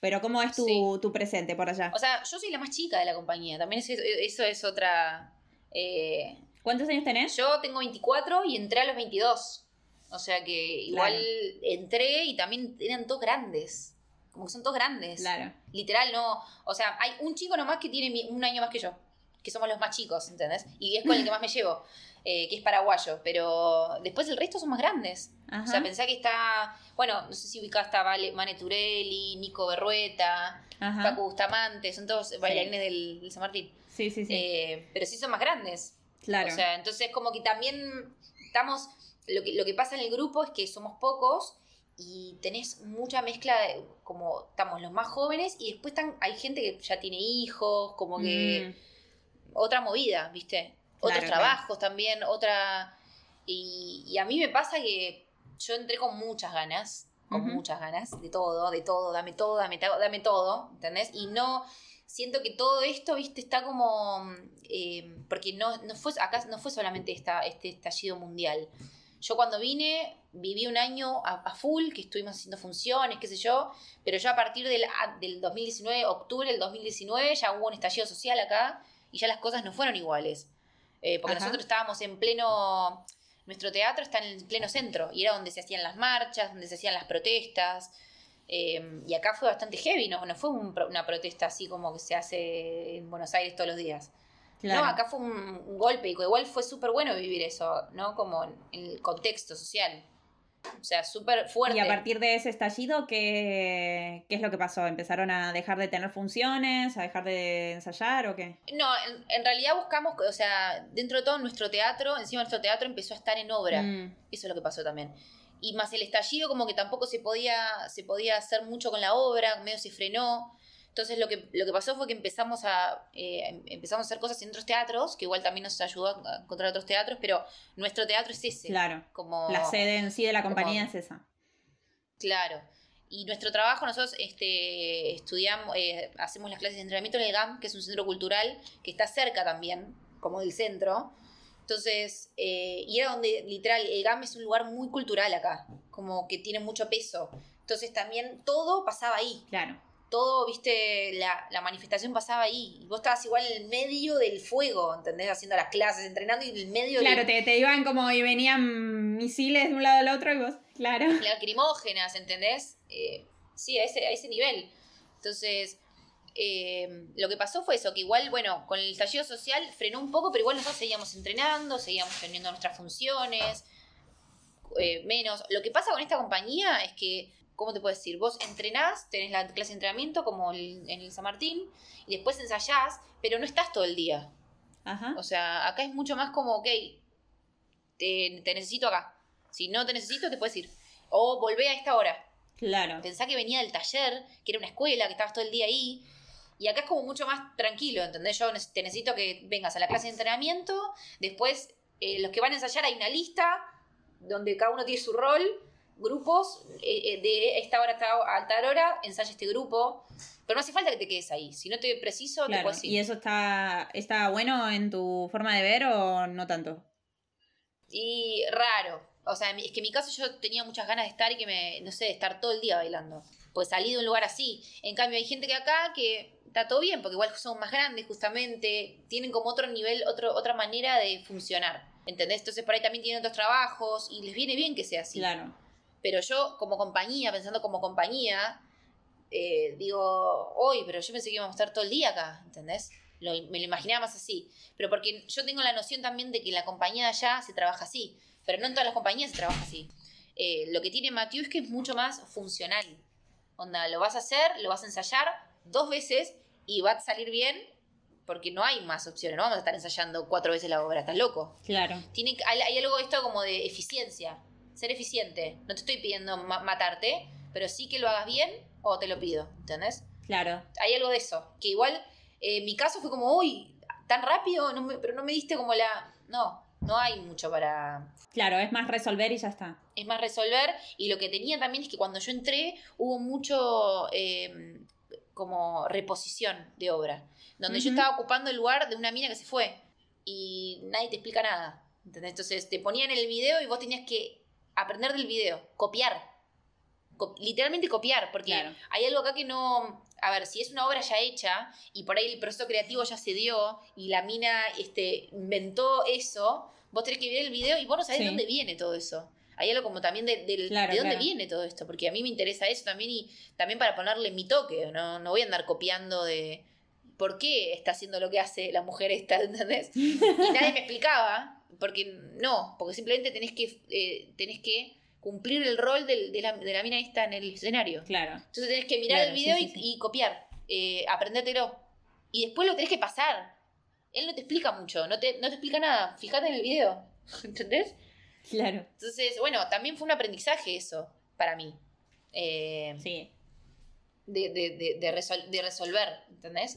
Pero ¿cómo es tu, presente por allá? O sea, yo soy la más chica de la compañía. También eso, es otra... Eh, ¿Cuántos años tenés? Yo tengo 24 y entré a los 22. O sea que igual entré y también eran todos grandes. Como que son todos grandes. Claro. Literal, no. O sea, hay un chico nomás que tiene un año más que yo. Que somos los más chicos, ¿entendés? Y es con el que más me llevo. Eh, que es paraguayo, pero después el resto son más grandes. O sea, pensá que está, bueno, no sé si ubicás, está Mane Turelli, Nico Berrueta, Paco Bustamante, son todos bailarines del, San Martín. Sí, sí, sí. Eh, pero sí son más grandes. Claro. O sea, entonces como que también estamos, lo que, lo que pasa en el grupo es que somos pocos y tenés mucha mezcla de, como estamos los más jóvenes y después están, hay gente que ya tiene hijos, como que mm. Otra movida, ¿viste? otros trabajos también, otra... Y, a mí me pasa que yo entré con muchas ganas, con muchas ganas, de todo, de todo, dame todo, dame, dame todo, ¿entendés? Y no, siento que todo esto, viste, está como, eh, porque no, no fue, acá no fue solamente esta, este estallido mundial. Yo cuando vine, viví un año a, full, que estuvimos haciendo funciones, qué sé yo, pero yo a partir del, del 2019, octubre del 2019, ya hubo un estallido social acá y ya las cosas no fueron iguales. Eh, porque nosotros estábamos en pleno, nuestro teatro está en el pleno centro y era donde se hacían las marchas, donde se hacían las protestas. Eh, y acá fue bastante heavy, no, no fue una protesta así como que se hace en Buenos Aires todos los días. No, acá fue un, un golpe y igual fue súper bueno vivir eso, ¿no? Como en el contexto social. O sea, súper fuerte. Y a partir de ese estallido, ¿qué, ¿qué, es lo que pasó? ¿Empezaron a dejar de tener funciones, a dejar de ensayar o qué? No, en, realidad buscamos, o sea, dentro de todo nuestro teatro, encima nuestro teatro empezó a estar en obra. Mm. Eso es lo que pasó también. Y más el estallido, como que tampoco se podía, se podía hacer mucho con la obra, medio se frenó. Entonces lo que, lo que pasó fue que empezamos a, eh, empezamos a hacer cosas en otros teatros, que igual también nos ayudó a encontrar otros teatros, pero nuestro teatro es ese. Claro. Como, la sede en sí de la compañía es esa. Claro. Y nuestro trabajo, nosotros este, estudiamos, eh, hacemos las clases de entrenamiento en el GAM, que es un centro cultural que está cerca también, como del centro. Entonces, eh, y era donde literal, el GAM es un lugar muy cultural acá, como que tiene mucho peso. Entonces también todo pasaba ahí. Claro. Todo, viste, la, la manifestación pasaba ahí. Y vos estabas igual en el medio del fuego, ¿entendés? Haciendo las clases, entrenando y en el medio Claro, del- te, te iban como y venían misiles de un lado al otro y vos, claro. lacrimógenas, ¿entendés? Eh, sí, a ese, a ese nivel. Entonces, eh, lo que pasó fue eso, que igual, bueno, con el estallido social frenó un poco, pero igual nosotros seguíamos entrenando, seguíamos teniendo nuestras funciones, eh, menos. Lo que pasa con esta compañía es que, ¿cómo te puedo decir? Vos entrenás, tenés la clase de entrenamiento como el- en el San Martín, y después ensayás, pero no estás todo el día. Ajá. O sea, acá es mucho más como, ok, te, te necesito acá. Si no te necesito, te puedes ir. O volvé a esta hora. Claro. Pensá que venía del taller, que era una escuela, que estabas todo el día ahí. Y acá es como mucho más tranquilo, ¿entendés? Yo te necesito que vengas a la clase de entrenamiento. Después, eh, los que van a ensayar, hay una lista donde cada uno tiene su rol. Grupos, eh, eh, de esta hora a tal hora, ensaya este grupo. Pero no hace falta que te quedes ahí. Si no te preciso, te Claro. puedes ir. ¿Y eso está, está bueno en tu forma de ver o no tanto? Y raro. O sea, es que en mi caso yo tenía muchas ganas de estar y que me, no sé, de estar todo el día bailando. Pues salí de un lugar así. En cambio, hay gente que acá que está todo bien, porque igual son más grandes justamente, tienen como otro nivel, otro, otra manera de funcionar. ¿Entendés? Entonces por ahí también tienen otros trabajos y les viene bien que sea así. Claro. Pero yo, como compañía, pensando como compañía, eh, digo, hoy, pero yo pensé que íbamos a estar todo el día acá, ¿entendés? Lo- me lo imaginaba más así. Pero porque yo tengo la noción también de que en la compañía de allá se trabaja así. Pero no en todas las compañías se trabaja así. Eh, lo que tiene Matthew es que es mucho más funcional. Onda, lo vas a hacer, lo vas a ensayar dos veces y va a salir bien porque no hay más opciones. No vamos a estar ensayando cuatro veces la obra, estás loco Claro. tiene, hay, hay algo esto como de eficiencia, ser eficiente. No te estoy pidiendo ma- matarte, pero sí que lo hagas bien o te lo pido, ¿entendés? Claro. Hay algo de eso, que igual eh, en mi caso fue como, uy, tan rápido, no me- pero no me diste como la... No, no hay mucho para... Claro, es más resolver y ya está. Es más resolver y lo que tenía también es que cuando yo entré hubo mucho eh, como reposición de obra, donde yo estaba ocupando el lugar de una mina que se fue y nadie te explica nada. ¿entendés? Entonces te ponían el video y vos tenías que aprender del video, copiar. Co- literalmente copiar, porque Claro. hay algo acá que no... A ver, si es una obra ya hecha y por ahí el proceso creativo ya se dio y la mina este, inventó eso, vos tenés que ver el video y vos no sabés Sí. de dónde viene todo eso. Hay algo como también de, del- Claro, de dónde claro. viene todo esto, porque a mí me interesa eso también y también para ponerle mi toque, no, no voy a andar copiando de por qué está haciendo lo que hace la mujer esta, ¿entendés? Y nadie me explicaba, porque no, porque simplemente tenés que, eh, tenés que cumplir el rol del- de, la, de la mina esta en el escenario. Claro. Entonces tenés que mirar Claro, el video sí, y, sí. y copiar, eh, aprendértelo. Y después lo tenés que pasar. Él no te explica mucho, no te, no te explica nada. Fíjate en el video, ¿entendés? Claro. Entonces, bueno, también fue un aprendizaje eso para mí. Eh, Sí. de, de, de, de resol- de resolver, ¿entendés?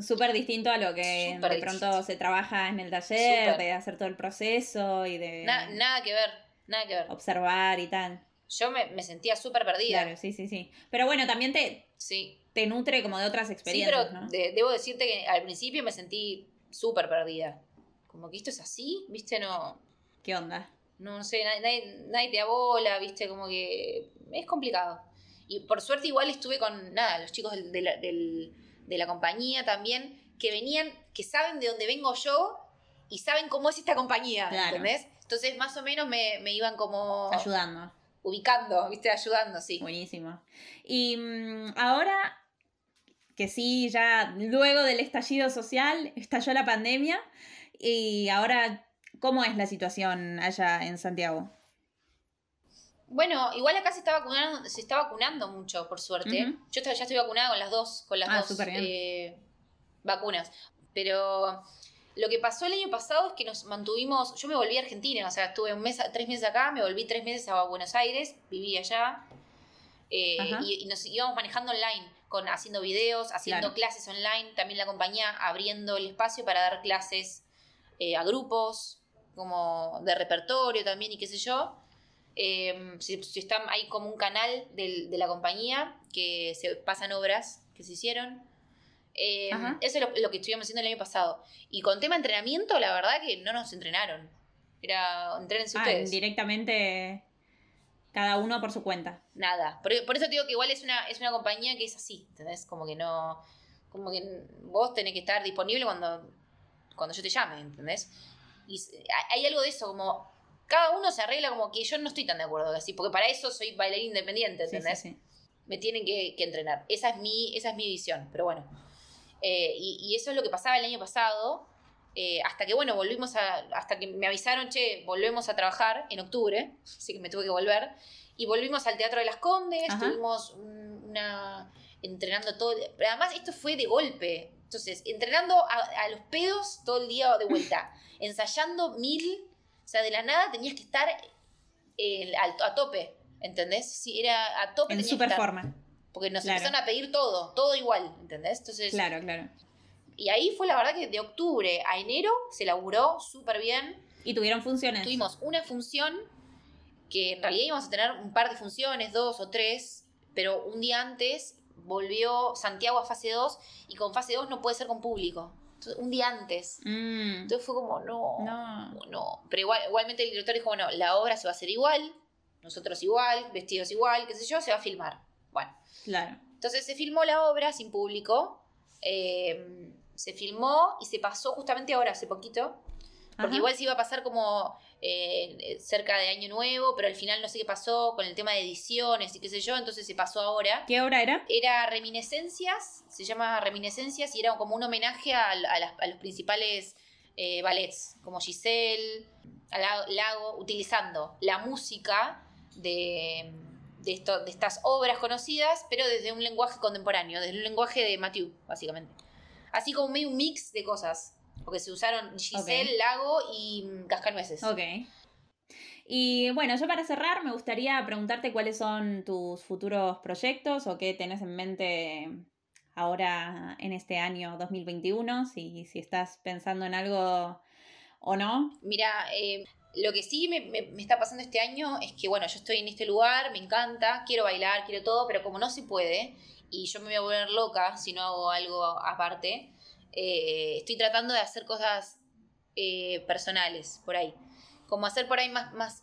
Súper distinto a lo que de pronto distinto. se trabaja en el taller, de hacer todo el proceso y de Na- nada que ver, nada que ver. observar y tal. Yo me, me sentía súper perdida. Claro, sí, sí, sí. Pero bueno, también te, Sí, te nutre como de otras sí experiencias, pero ¿no? de- debo decirte que al principio me sentí súper perdida. Como que esto es así, ¿viste? No, ¿Qué onda? no sé, nadie, nadie, te abola, ¿viste? Como que es complicado. Y por suerte igual estuve con, nada, los chicos del- del- de la compañía también, que venían, que saben de dónde vengo yo y saben cómo es esta compañía, Claro. ¿entendés? Entonces más o menos me, me iban como Ayudando. ubicando, ¿viste? Ayudando, sí. Buenísimo. Y mm, ahora que sí, ya luego del estallido social, estalló la pandemia y ahora, ¿cómo es la situación allá en Santiago? Bueno, igual acá se está vacunando, se está vacunando mucho, por suerte. Ujú. Yo estoy- ya estoy vacunada con las dos, con las Ah, dos eh, vacunas. Pero lo que pasó el año pasado es que nos mantuvimos. Yo me volví a Argentina, o sea, estuve un mes, tres meses acá, me volví tres meses a Buenos Aires, viví allá. eh, y, y nos íbamos manejando online, con haciendo videos, haciendo Claro. clases online, también la compañía abriendo el espacio para dar clases eh, a grupos, como de repertorio también y qué sé yo. Eh, si, si están, hay como un canal del- de la compañía que se pasan obras que se hicieron. Eh, Ajá. eso es lo, lo que estuvimos haciendo el año pasado. Y con tema entrenamiento, la verdad que no nos entrenaron. Era, entrénense Ah, ustedes. directamente. Cada uno por su cuenta. Nada. Por, por eso te digo que igual es una, es una compañía que es así, ¿entendés? Como que no. Como que vos tenés que estar disponible cuando, cuando yo te llame, ¿entendés? Y hay algo de eso, como cada uno se arregla como que yo no estoy tan de acuerdo así, porque para eso soy bailarín independiente, ¿entendés? Me tienen que, entrenar. Esa es mi, esa es mi visión, pero bueno. Eh, y, eso es lo que pasaba el año pasado, eh, hasta que, bueno, volvimos a, hasta que me avisaron, che, volvemos a trabajar en octubre, así que me tuve que volver, y volvimos al Teatro de las Condes, estuvimos una, entrenando todo, pero además esto fue de golpe, entonces, entrenando a, los pedos todo el día de vuelta, ensayando mil, sea, de la nada tenías que estar eh, a, tope, ¿entendés? Si era a tope. En super forma. Porque nos empezaron a pedir todo, todo igual, ¿entendés? Entonces, claro, claro. Y ahí fue la verdad que de octubre a enero se laburó súper bien. ¿Y tuvieron funciones? Tuvimos una función que en realidad íbamos a tener un par de funciones, dos o tres, pero un día antes volvió Santiago a fase 2 y con fase 2 no puede ser con público. Un día antes. Mm. Entonces fue como, no, no, Pero igual, igualmente el director dijo, bueno, la obra se va a hacer igual, nosotros igual, vestidos igual, qué sé yo, se va a filmar. Bueno. Claro. Entonces se filmó la obra sin público. Eh, se filmó y se pasó justamente ahora, hace poquito. Porque igual se iba a pasar como eh, cerca de Año Nuevo, pero al final no sé qué pasó con el tema de ediciones y qué sé yo, entonces se pasó ahora. ¿Qué obra era? Era Reminiscencias, se llama Reminiscencias y era como un homenaje a, los principales eh, ballets, como Giselle, Lago, utilizando la música de, de, de estas obras conocidas, pero desde un lenguaje contemporáneo, desde un lenguaje de Mathieu, básicamente. Así como medio un mix de cosas. Porque se usaron Giselle, Lago y mm, Cascanueces. Ok. Y bueno, yo para cerrar me gustaría preguntarte cuáles son tus futuros proyectos o qué tenés en mente ahora en este año 2021, si, si estás pensando en algo o no. Mira, eh, lo que sí me, me, está pasando este año es que, bueno, yo estoy en este lugar, me encanta, quiero bailar, quiero todo, pero como no se puede, y yo me voy a volver loca si no hago algo aparte, eh, estoy tratando de hacer cosas eh, personales por ahí. Como hacer por ahí más, más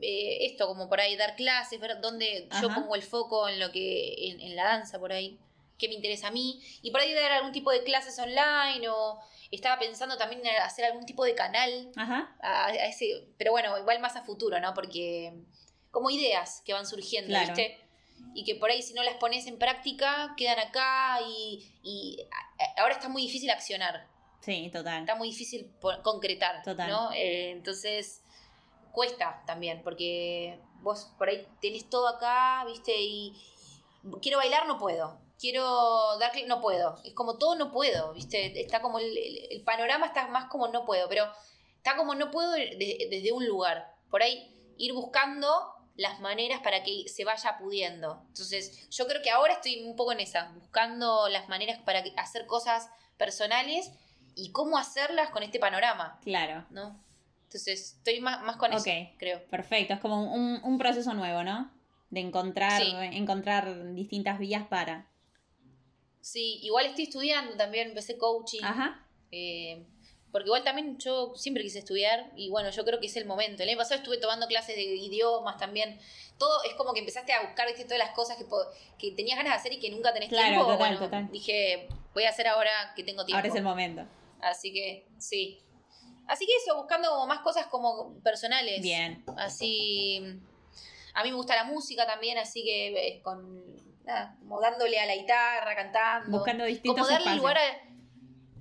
eh, esto, como por ahí dar clases, ver dónde yo pongo el foco en lo que, en, la danza por ahí, qué me interesa a mí, y por ahí dar algún tipo de clases online o estaba pensando también en hacer algún tipo de canal A, ese, pero bueno, igual más a futuro, ¿no? Porque como ideas que van surgiendo, ¿viste? Y que por ahí si no las pones en práctica quedan acá y, ahora está muy difícil accionar. Sí, total. Está muy difícil concretar, total. ¿no? Eh, entonces cuesta también porque vos por ahí tenés todo acá, ¿viste? Y quiero bailar, no puedo. Quiero dar no puedo. Es como todo no puedo, ¿viste? Está como el, panorama está más como no puedo, pero está como no puedo desde un lugar. Por ahí ir buscando las maneras para que se vaya pudiendo. Entonces, yo creo que ahora estoy un poco en esa, buscando las maneras para hacer cosas personales y cómo hacerlas con este panorama. Claro. ¿No? Entonces, estoy más, más con eso, creo. Perfecto, es como un, proceso nuevo, ¿no? De encontrar, encontrar distintas vías para. Sí, igual estoy estudiando también, empecé coaching. Ajá. Eh, porque igual también yo siempre quise estudiar y bueno, yo creo que es el momento. El año pasado estuve tomando clases de idiomas también. Todo es como que empezaste a buscar, viste, todas las cosas que, que tenías ganas de hacer y que nunca tenés claro, tiempo. Total, total. Dije, voy a hacer ahora que tengo tiempo. Ahora es el momento. Así que, sí. Así que eso, buscando como más cosas como personales. Bien. Así. A mí me gusta la música también, así que eh, con. Nada, como dándole a la guitarra, cantando. Buscando distintos Como darle lugar a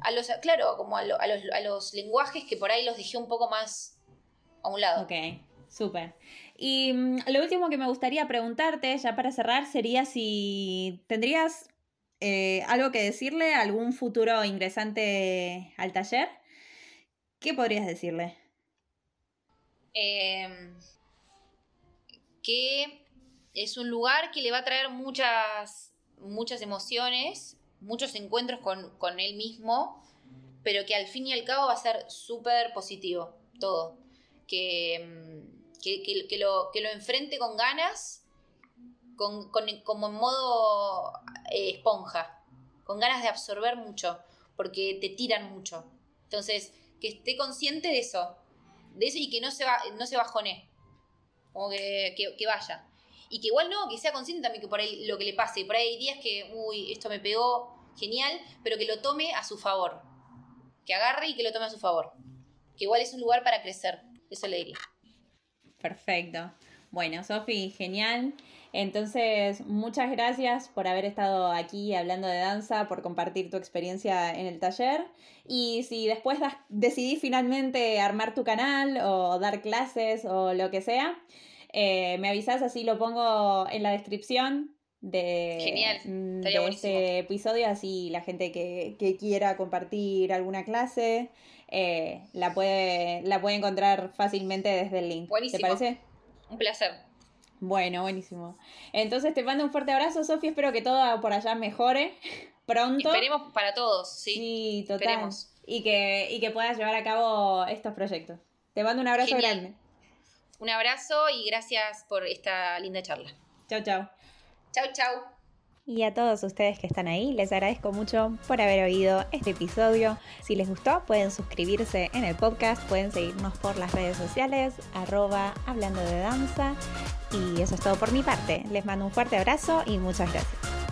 a los, claro, como a, los, a, los, lenguajes que por ahí los dejé un poco más a un lado. Ok, súper. Y mm, lo último que me gustaría preguntarte, ya para cerrar, sería si tendrías eh, algo que decirle a algún futuro ingresante al taller. ¿Qué podrías decirle? Em, que es un lugar que le va a traer muchas, muchas emociones muchos encuentros con, él mismo, pero que al fin y al cabo va a ser súper positivo, todo. Que, mm, que, lo, que lo enfrente con ganas, con, como en modo eh, esponja, con ganas de absorber mucho, porque te tiran mucho. Entonces, que esté consciente de eso, de eso y que no se, va, no se bajone. como que, que, que vaya. Y que igual no, que sea consciente también que por ahí lo que le pase. Por ahí hay días que, uy, esto me pegó, genial, pero que lo tome a su favor. Que agarre y que lo tome a su favor. Que igual es un lugar para crecer. Eso le diría. Perfecto. Bueno, Sofi, genial. Entonces, muchas gracias por haber estado aquí hablando de danza, por compartir tu experiencia en el taller. Y si después decidís finalmente armar tu canal o dar clases o lo que sea, eh, me avisas, así lo pongo en la descripción de, Genial. mm, de este episodio, así la gente que, que quiera compartir alguna clase eh, la, puede, la puede encontrar fácilmente desde el link. Buenísimo. ¿Te parece? Un placer. Bueno, buenísimo. Entonces te mando un fuerte abrazo, Sofía. Espero que todo por allá mejore pronto. Esperemos para todos, sí. Sí, total. Esperemos. Y que, y que puedas llevar a cabo estos proyectos. Te mando un abrazo Genial. grande. Un abrazo y gracias por esta linda charla. Chau, chau. Chau, chau. Y a todos ustedes que están ahí, les agradezco mucho por haber oído este episodio. Si les gustó, pueden suscribirse en el podcast, pueden seguirnos por las redes sociales, arroba hablando de danza. Y eso es todo por mi parte. Les mando un fuerte abrazo y muchas gracias.